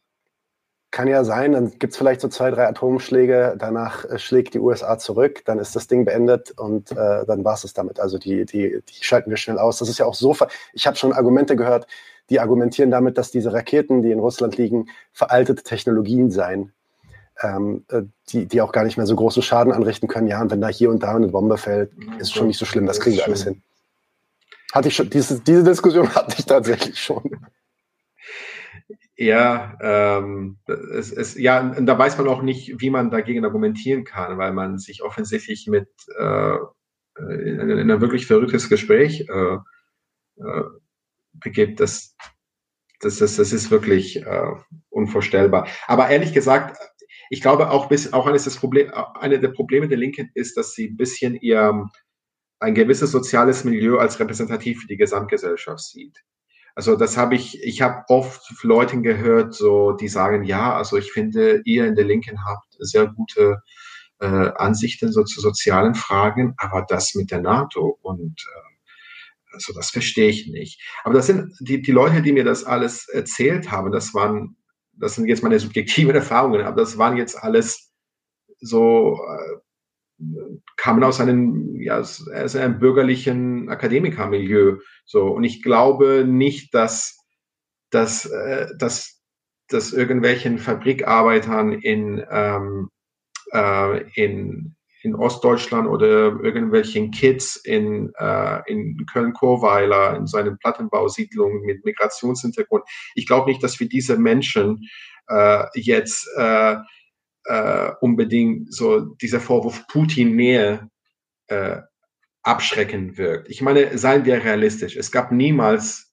kann ja sein, dann gibt es vielleicht so zwei, drei Atomschläge, danach äh, schlägt die USA zurück, dann ist das Ding beendet und äh, dann war es es damit. Also die, die, die schalten wir schnell aus. Das ist ja auch so, ich habe schon Argumente gehört, die argumentieren damit, dass diese Raketen, die in Russland liegen, veraltete Technologien seien, ähm, äh, die, die auch gar nicht mehr so großen Schaden anrichten können. Ja, und wenn da hier und da eine Bombe fällt, ist schon nicht so schlimm, das kriegen wir alles hin. Hatte ich schon, diese, diese Diskussion hatte ich tatsächlich schon. Ja, ähm, es, es, ja, und da weiß man auch nicht, wie man dagegen argumentieren kann, weil man sich offensichtlich mit äh, in, in ein wirklich verrücktes Gespräch äh, äh, begibt. Das, das, das, das ist wirklich äh, unvorstellbar. Aber ehrlich gesagt, ich glaube auch bis auch eines des Problem, eine der Probleme der Linken ist, dass sie ein bisschen ihr ein gewisses soziales Milieu als repräsentativ für die Gesamtgesellschaft sieht. Also das habe ich, ich habe oft Leuten gehört, so die sagen, ja, also ich finde, ihr in der Linken habt sehr gute äh, Ansichten so zu sozialen Fragen, aber das mit der NATO und also das verstehe ich nicht. Aber das sind die, die Leute, die mir das alles erzählt haben, das waren, das sind jetzt meine subjektiven Erfahrungen, aber das waren jetzt alles so, äh, kamen aus einem, ja, aus einem bürgerlichen Akademikermilieu. So, und ich glaube nicht, dass, dass, äh, dass, dass irgendwelchen Fabrikarbeitern in, ähm, äh, in in Ostdeutschland oder irgendwelchen Kids in, äh, in Köln-Chorweiler, in seinen Plattenbausiedlungen mit Migrationshintergrund. Ich glaube nicht, dass wir diese Menschen äh, jetzt äh, äh, unbedingt so dieser Vorwurf Putin-Nähe äh, abschrecken wirkt. Ich meine, seien wir realistisch. Es gab niemals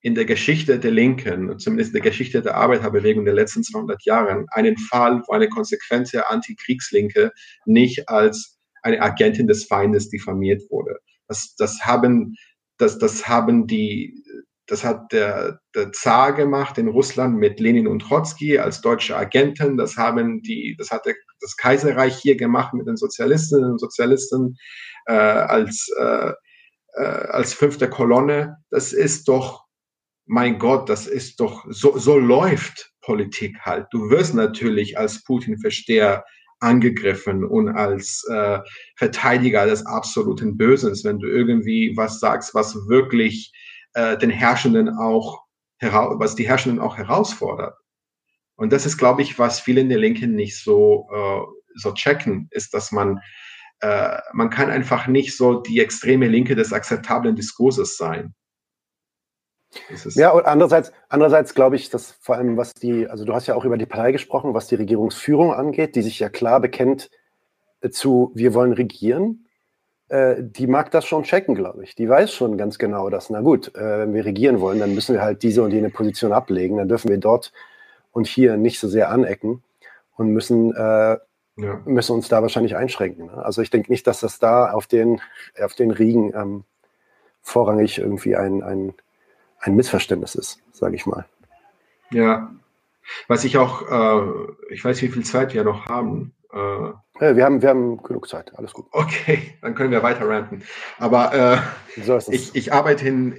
in der Geschichte der Linken, zumindest in der Geschichte der Arbeiterbewegung der letzten 200 Jahren, einen Fall, wo eine konsequente Antikriegslinke nicht als eine Agentin des Feindes diffamiert wurde. Das, das haben, das, das haben die, das hat der, der Zar gemacht in Russland mit Lenin und Trotzki als deutsche Agenten. Das haben die, das hat der, das Kaiserreich hier gemacht mit den Sozialistinnen und Sozialisten äh, als äh, äh, als fünfte Kolonne. Das ist doch mein Gott, das ist doch, so, so läuft Politik halt. Du wirst natürlich als Putin-Versteher angegriffen und als äh, Verteidiger des absoluten Bösens, wenn du irgendwie was sagst, was wirklich äh, den Herrschenden auch was die Herrschenden auch herausfordert. Und das ist, glaube ich, was viele in der Linken nicht so äh, so checken, ist, dass man äh, man kann einfach nicht so die extreme Linke des akzeptablen Diskurses sein. Ja, und andererseits, andererseits glaube ich, dass vor allem, was die, also du hast ja auch über die Partei gesprochen, was die Regierungsführung angeht, die sich ja klar bekennt äh, zu, wir wollen regieren, äh, die mag das schon checken, glaube ich. Die weiß schon ganz genau, dass, na gut, äh, wenn wir regieren wollen, dann müssen wir halt diese und jene Position ablegen, dann dürfen wir dort und hier nicht so sehr anecken und müssen, äh, ja. müssen uns da wahrscheinlich einschränken. Ne? Also ich denke nicht, dass das da auf den, auf den Riegen ähm, vorrangig irgendwie ein, ein ein Missverständnis ist, sage ich mal. Ja, was ich auch, äh, ich weiß, wie viel Zeit wir noch haben. Äh, ja, wir, haben wir haben genug Zeit, alles gut. Okay, dann können wir weiter ranten. Aber äh, so ich, ich arbeite in,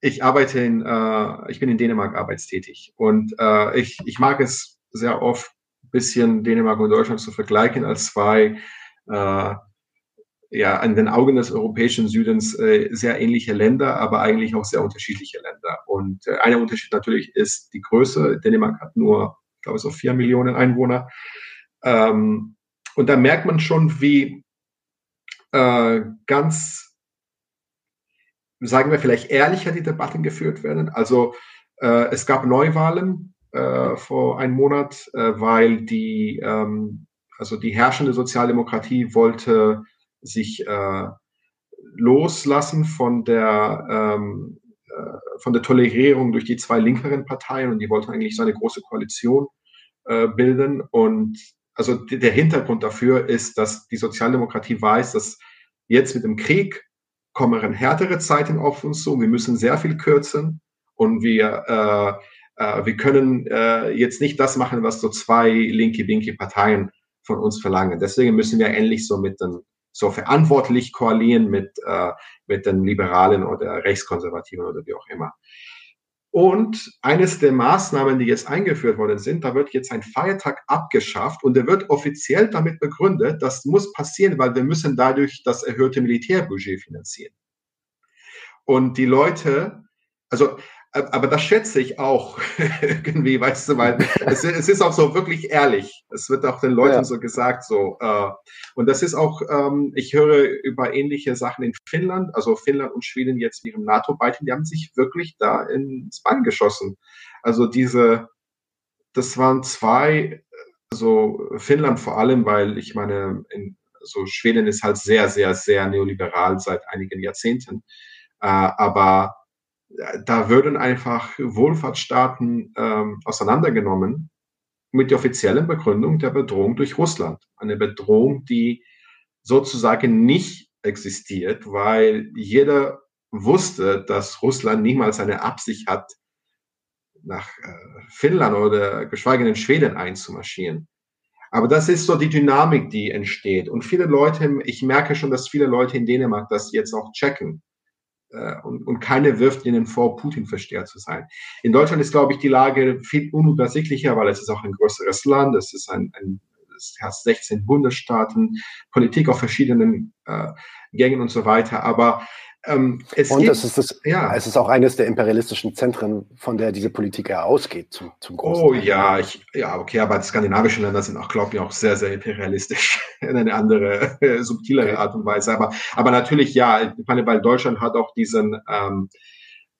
ich arbeite in, äh, ich bin in Dänemark arbeitstätig und äh, ich, ich mag es sehr oft, ein bisschen Dänemark und Deutschland zu vergleichen als zwei äh, ja an den Augen des europäischen Südens äh, sehr ähnliche Länder, aber eigentlich auch sehr unterschiedliche Länder. Und äh, einer Unterschied natürlich ist die Größe. Dänemark hat nur, ich glaube, so vier Millionen Einwohner. Ähm, und da merkt man schon, wie äh, ganz, sagen wir vielleicht ehrlicher die Debatten geführt werden. Also äh, es gab Neuwahlen äh, vor einem Monat, äh, weil die, ähm, also die herrschende Sozialdemokratie wollte sich äh, loslassen von der, ähm, äh, von der Tolerierung durch die zwei linkeren Parteien und die wollten eigentlich so eine große Koalition bilden. Und also der Hintergrund dafür ist, dass die Sozialdemokratie weiß, dass jetzt mit dem Krieg kommen härtere Zeiten auf uns zu. Wir müssen sehr viel kürzen und wir, äh, äh, wir können äh, jetzt nicht das machen, was so zwei linke-winke Parteien von uns verlangen. Deswegen müssen wir endlich so mit den so verantwortlich koalieren mit, äh, mit den Liberalen oder Rechtskonservativen oder wie auch immer. Und eines der Maßnahmen, die jetzt eingeführt worden sind, da wird jetzt ein Feiertag abgeschafft und der wird offiziell damit begründet, das muss passieren, weil wir müssen dadurch das erhöhte Militärbudget finanzieren. Und die Leute, also aber das schätze ich auch irgendwie, weißt du, weil es, es, ist auch so wirklich ehrlich. Es wird auch den Leuten ja. so gesagt, so. Äh, und das ist auch, ähm, ich höre über ähnliche Sachen in Finnland, also Finnland und Schweden jetzt ihrem NATO-Beitritt, die haben sich wirklich da ins Bein geschossen. Also diese, das waren zwei, also Finnland vor allem, weil ich meine, in, also Schweden ist halt sehr, sehr, sehr neoliberal seit einigen Jahrzehnten. Äh, aber da würden einfach Wohlfahrtsstaaten ähm, auseinandergenommen mit der offiziellen Begründung der Bedrohung durch Russland. Eine Bedrohung, die sozusagen nicht existiert, weil jeder wusste, dass Russland niemals eine Absicht hat, nach äh, Finnland oder geschweige denn Schweden einzumarschieren. Aber das ist so die Dynamik, die entsteht. Und viele Leute, ich merke schon, dass viele Leute in Dänemark das jetzt auch checken äh, und, und keine wirft ihnen vor, Putin-Versteher zu sein. In Deutschland ist, glaube ich, die Lage viel unübersichtlicher, weil es ist auch ein größeres Land, es ist ein, ein es hat 16 Bundesstaaten, Politik auf verschiedenen äh, Gängen und so weiter. Aber ähm, es und gibt, es, ist das, ja. es ist auch eines der imperialistischen Zentren, von der diese Politik ja ausgeht, zum, zum großen Oh Teil. ja, ich, ja, okay, aber die skandinavischen Länder sind auch, glaube ich, auch sehr, sehr imperialistisch in eine andere, äh, subtilere. Art und Weise. Aber, aber natürlich, ja, ich meine, weil Deutschland hat auch diesen, ähm,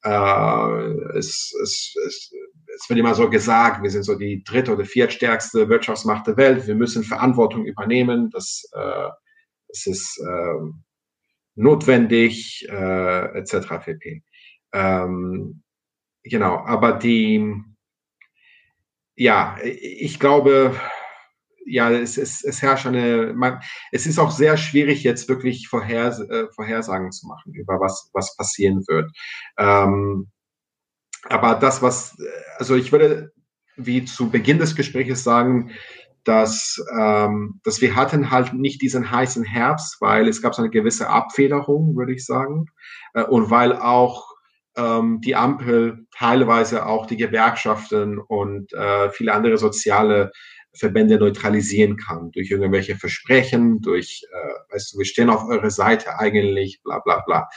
äh, es, es, es, es wird immer so gesagt, wir sind so die dritte oder viertstärkste Wirtschaftsmacht der Welt, wir müssen Verantwortung übernehmen, das, äh, es ist, äh, notwendig, äh, etc. pp. Ähm, genau, aber die, ja, ich glaube, ja, es, es, es herrscht eine, man, es ist auch sehr schwierig, jetzt wirklich Vorher, äh, Vorhersagen zu machen über was, was passieren wird. Ähm, aber das, was, also ich würde wie zu Beginn des Gesprächs sagen, dass, ähm, dass wir hatten halt nicht diesen heißen Herbst, weil es gab so eine gewisse Abfederung, würde ich sagen, äh, und weil auch ähm, die Ampel teilweise auch die Gewerkschaften und äh, viele andere soziale Verbände neutralisieren kann durch irgendwelche Versprechen, durch, äh, weißt du, wir stehen auf eurer Seite eigentlich, bla bla bla.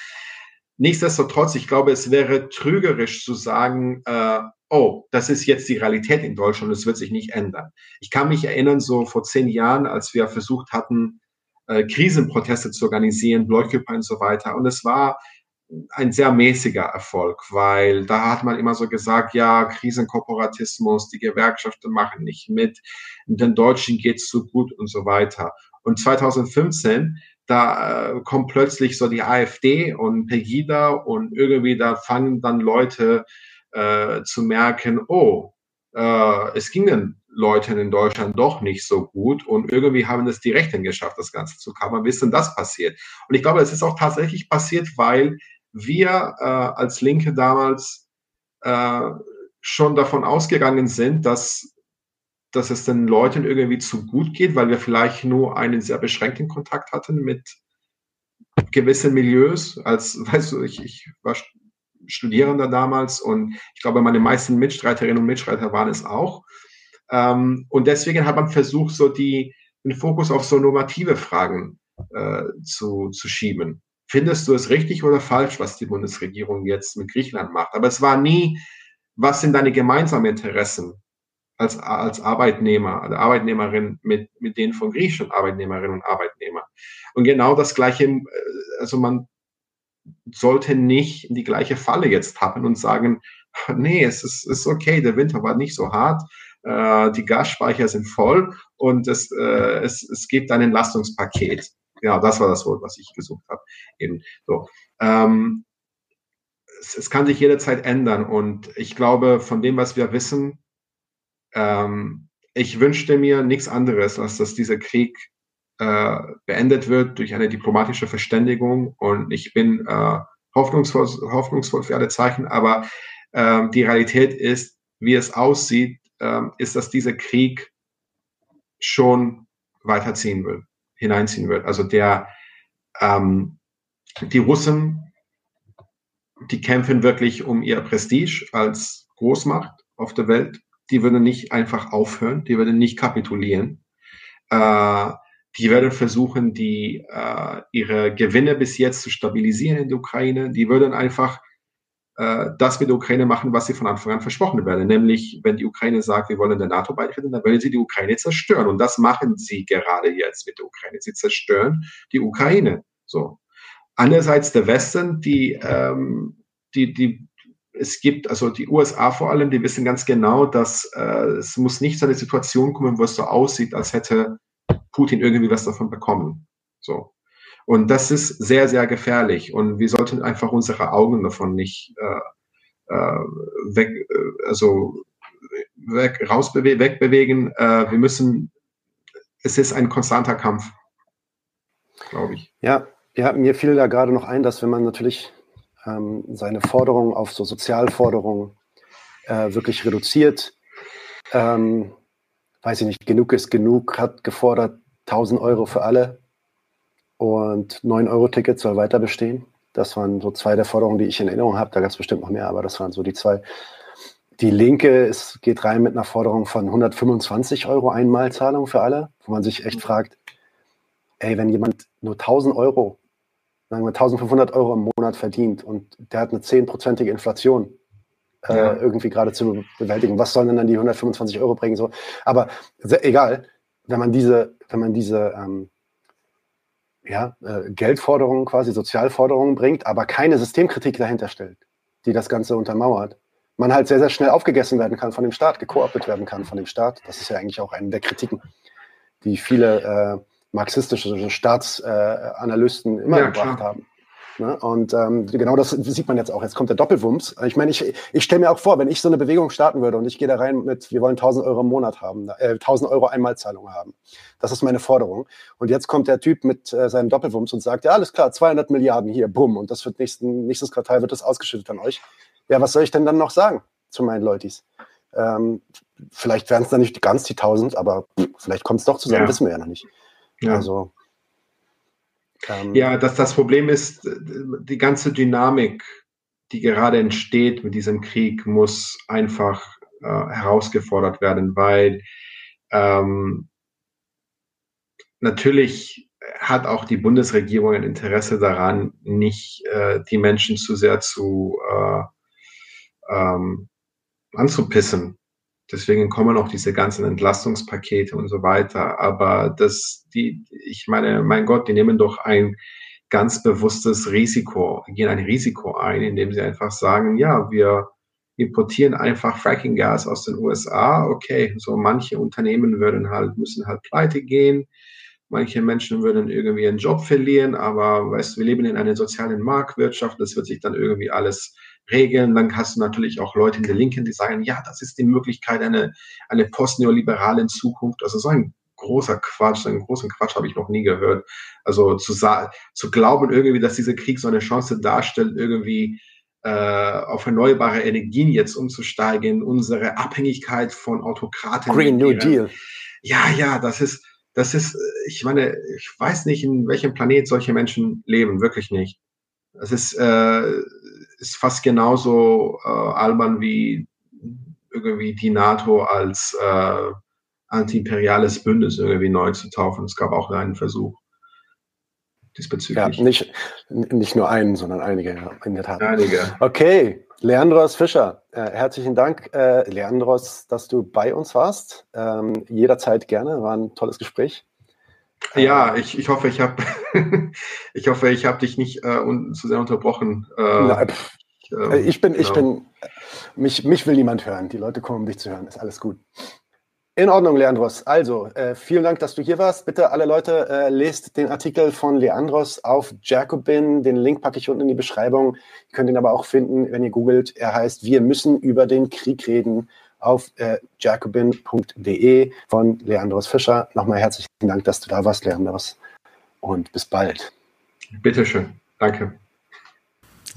Nichtsdestotrotz, ich glaube, es wäre trügerisch zu sagen, äh, oh, das ist jetzt die Realität in Deutschland, es wird sich nicht ändern. Ich kann mich erinnern, so vor zehn Jahren, als wir versucht hatten, äh, Krisenproteste zu organisieren, Bläuküper und so weiter. Und es war ein sehr mäßiger Erfolg, weil da hat man immer so gesagt, ja, Krisenkorporatismus, die Gewerkschaften machen nicht mit, den Deutschen geht's so gut und so weiter. Und 2015 da äh, kommt plötzlich so die AfD und Pegida und irgendwie da fangen dann Leute äh, zu merken, oh, äh, es ging den Leuten in Deutschland doch nicht so gut und irgendwie haben es die Rechten geschafft, das Ganze zu kammern. Wie ist denn das passiert? Und ich glaube, es ist auch tatsächlich passiert, weil wir äh, als Linke damals äh, schon davon ausgegangen sind, dass dass es den Leuten irgendwie zu gut geht, weil wir vielleicht nur einen sehr beschränkten Kontakt hatten mit gewissen Milieus. Als, weißt du, ich, ich war Studierender damals und ich glaube, meine meisten Mitstreiterinnen und Mitstreiter waren es auch. Ähm, und deswegen hat man versucht, so die, den Fokus auf so normative Fragen äh, zu, zu schieben. Findest du es richtig oder falsch, was die Bundesregierung jetzt mit Griechenland macht? Aber es war nie, was sind deine gemeinsamen Interessen als, als Arbeitnehmer, oder Arbeitnehmerin mit, mit denen von griechischen Arbeitnehmerinnen und Arbeitnehmern? Und genau das Gleiche, äh, also man sollte nicht in die gleiche Falle jetzt tappen und sagen, nee, es ist, ist okay, der Winter war nicht so hart, äh, die Gasspeicher sind voll und es, äh, es, es gibt ein Entlastungspaket. Ja, das war das Wort, was ich gesucht habe. Eben so. Ähm, es, es, kann sich jederzeit ändern und ich glaube, von dem, was wir wissen, ähm, ich wünschte mir nichts anderes, als dass dieser Krieg äh, beendet wird durch eine diplomatische Verständigung. Und ich bin äh, hoffnungsvoll, hoffnungsvoll für alle Zeichen, aber äh, die Realität ist, wie es aussieht, äh, ist, dass dieser Krieg schon weiterziehen will, hineinziehen wird. Also der, ähm, die Russen, die kämpfen wirklich um ihr Prestige als Großmacht auf der Welt. Die würden nicht einfach aufhören, die würden nicht kapitulieren. Äh, die werden versuchen, die, äh, ihre Gewinne bis jetzt zu stabilisieren in der Ukraine. Die würden einfach äh, das mit der Ukraine machen, was sie von Anfang an versprochen werden. Nämlich, wenn die Ukraine sagt, wir wollen der NATO beitreten, dann wollen sie die Ukraine zerstören. Und das machen sie gerade jetzt mit der Ukraine. Sie zerstören die Ukraine. So. Andererseits der Westen, die, ähm, die, die, es gibt, also die USA vor allem, die wissen ganz genau, dass äh, es muss nicht zu einer Situation kommen, wo es so aussieht, als hätte Putin irgendwie was davon bekommen. So. Und das ist sehr, sehr gefährlich. Und wir sollten einfach unsere Augen davon nicht äh, äh, weg, äh, also weg, rausbewegen, wegbewegen. Äh, wir müssen, es ist ein konstanter Kampf, glaube ich. Ja, ja, mir fiel da gerade noch ein, dass wenn man natürlich ähm, seine Forderungen auf so Sozialforderungen äh, wirklich reduziert, ähm, weiß ich nicht, genug ist genug, hat gefordert, 1000 Euro für alle und 9-Euro-Ticket soll weiter bestehen. Das waren so zwei der Forderungen, die ich in Erinnerung habe. Da gab es bestimmt noch mehr, aber das waren so die zwei. Die Linke es geht rein mit einer Forderung von 125 Euro Einmalzahlung für alle, wo man sich echt fragt, ey, wenn jemand nur 1000 Euro, sagen wir 1500 Euro im Monat verdient und der hat eine zehnprozentige Inflation äh, ja. irgendwie gerade zu bewältigen, was sollen denn dann die 125 Euro bringen? So, aber egal, wenn man diese, wenn man diese ähm, ja, äh, Geldforderungen, quasi Sozialforderungen bringt, aber keine Systemkritik dahinter stellt, die das Ganze untermauert, man halt sehr, sehr schnell aufgegessen werden kann von dem Staat, gekooptet werden kann von dem Staat. Das ist ja eigentlich auch eine der Kritiken, die viele äh, marxistische Staatsanalysten äh, immer ja, gebracht klar. haben. Ne? Und ähm, genau das sieht man jetzt auch. Jetzt kommt der Doppelwumms. Ich meine, ich, ich stelle mir auch vor, wenn ich so eine Bewegung starten würde und ich gehe da rein mit, wir wollen 1000 Euro im Monat haben, äh, 1000 Euro Einmalzahlung haben. Das ist meine Forderung. Und jetzt kommt der Typ mit äh, seinem Doppelwumms und sagt, ja, alles klar, 200 Milliarden hier, bumm. Und das wird nächsten, nächstes Quartal wird das ausgeschüttet an euch. Ja, was soll ich denn dann noch sagen zu meinen Leutis? Ähm, vielleicht werden es dann nicht ganz die 1000, aber pff, vielleicht kommt es doch zusammen, ja. wissen wir ja noch nicht. Ja. Also ähm, ja, dass das Problem ist, die ganze Dynamik, die gerade entsteht mit diesem Krieg, muss einfach äh, herausgefordert werden, weil ähm, natürlich hat auch die Bundesregierung ein Interesse daran, nicht äh, die Menschen zu sehr zu äh, ähm, anzupissen. Deswegen kommen auch diese ganzen Entlastungspakete und so weiter. Aber das, die, ich meine, mein Gott, die nehmen doch ein ganz bewusstes Risiko, gehen ein Risiko ein, indem sie einfach sagen, ja, wir importieren einfach Fracking-Gas aus den USA. Okay, so manche Unternehmen würden halt, müssen halt pleite gehen. Manche Menschen würden irgendwie einen Job verlieren, aber weißt du, wir leben in einer sozialen Marktwirtschaft, das wird sich dann irgendwie alles regeln. Dann hast du natürlich auch Leute in der Linken, die sagen, ja, das ist die Möglichkeit eine, eine postneoliberale Zukunft. Also so ein großer Quatsch, so einen großen Quatsch habe ich noch nie gehört. Also zu, zu glauben irgendwie, dass dieser Krieg so eine Chance darstellt, irgendwie äh, auf erneuerbare Energien jetzt umzusteigen, unsere Abhängigkeit von Autokraten. Green New Deal. Ja, ja, das ist, das ist, ich meine, ich weiß nicht, in welchem Planet solche Menschen leben, wirklich nicht. Es ist, äh, ist fast genauso äh, albern wie irgendwie die NATO als äh, antiimperiales Bündnis irgendwie neu zu taufen. Es gab auch einen Versuch diesbezüglich. Ja, nicht, nicht nur einen, sondern einige, ja, in der Tat. Einige. Okay, Leandros Fischer, äh, herzlichen Dank, äh, Leandros, dass du bei uns warst. Ähm, jederzeit gerne, war ein tolles Gespräch. Ja, ich, ich hoffe, ich habe ich hoffe, ich habe dich nicht äh, un, zu sehr unterbrochen. Äh, Nein, ich, äh, ich, bin, genau. ich bin, mich, mich will niemand hören. Die Leute kommen, um dich zu hören. Ist alles gut. In Ordnung, Leandros. Also, äh, vielen Dank, dass du hier warst. Bitte alle Leute, äh, lest den Artikel von Leandros auf Jacobin. Den Link packe ich unten in die Beschreibung. Ihr könnt ihn aber auch finden, wenn ihr googelt. Er heißt Wir müssen über den Krieg reden auf äh, jacobin.de von Leandros Fischer. Nochmal herzlichen Dank, dass du da warst, Leandros. Und bis bald. Bitteschön. Danke.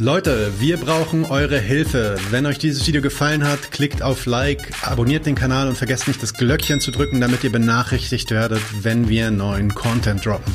Leute, wir brauchen eure Hilfe. Wenn euch dieses Video gefallen hat, klickt auf Like, abonniert den Kanal und vergesst nicht das Glöckchen zu drücken, damit ihr benachrichtigt werdet, wenn wir neuen Content droppen.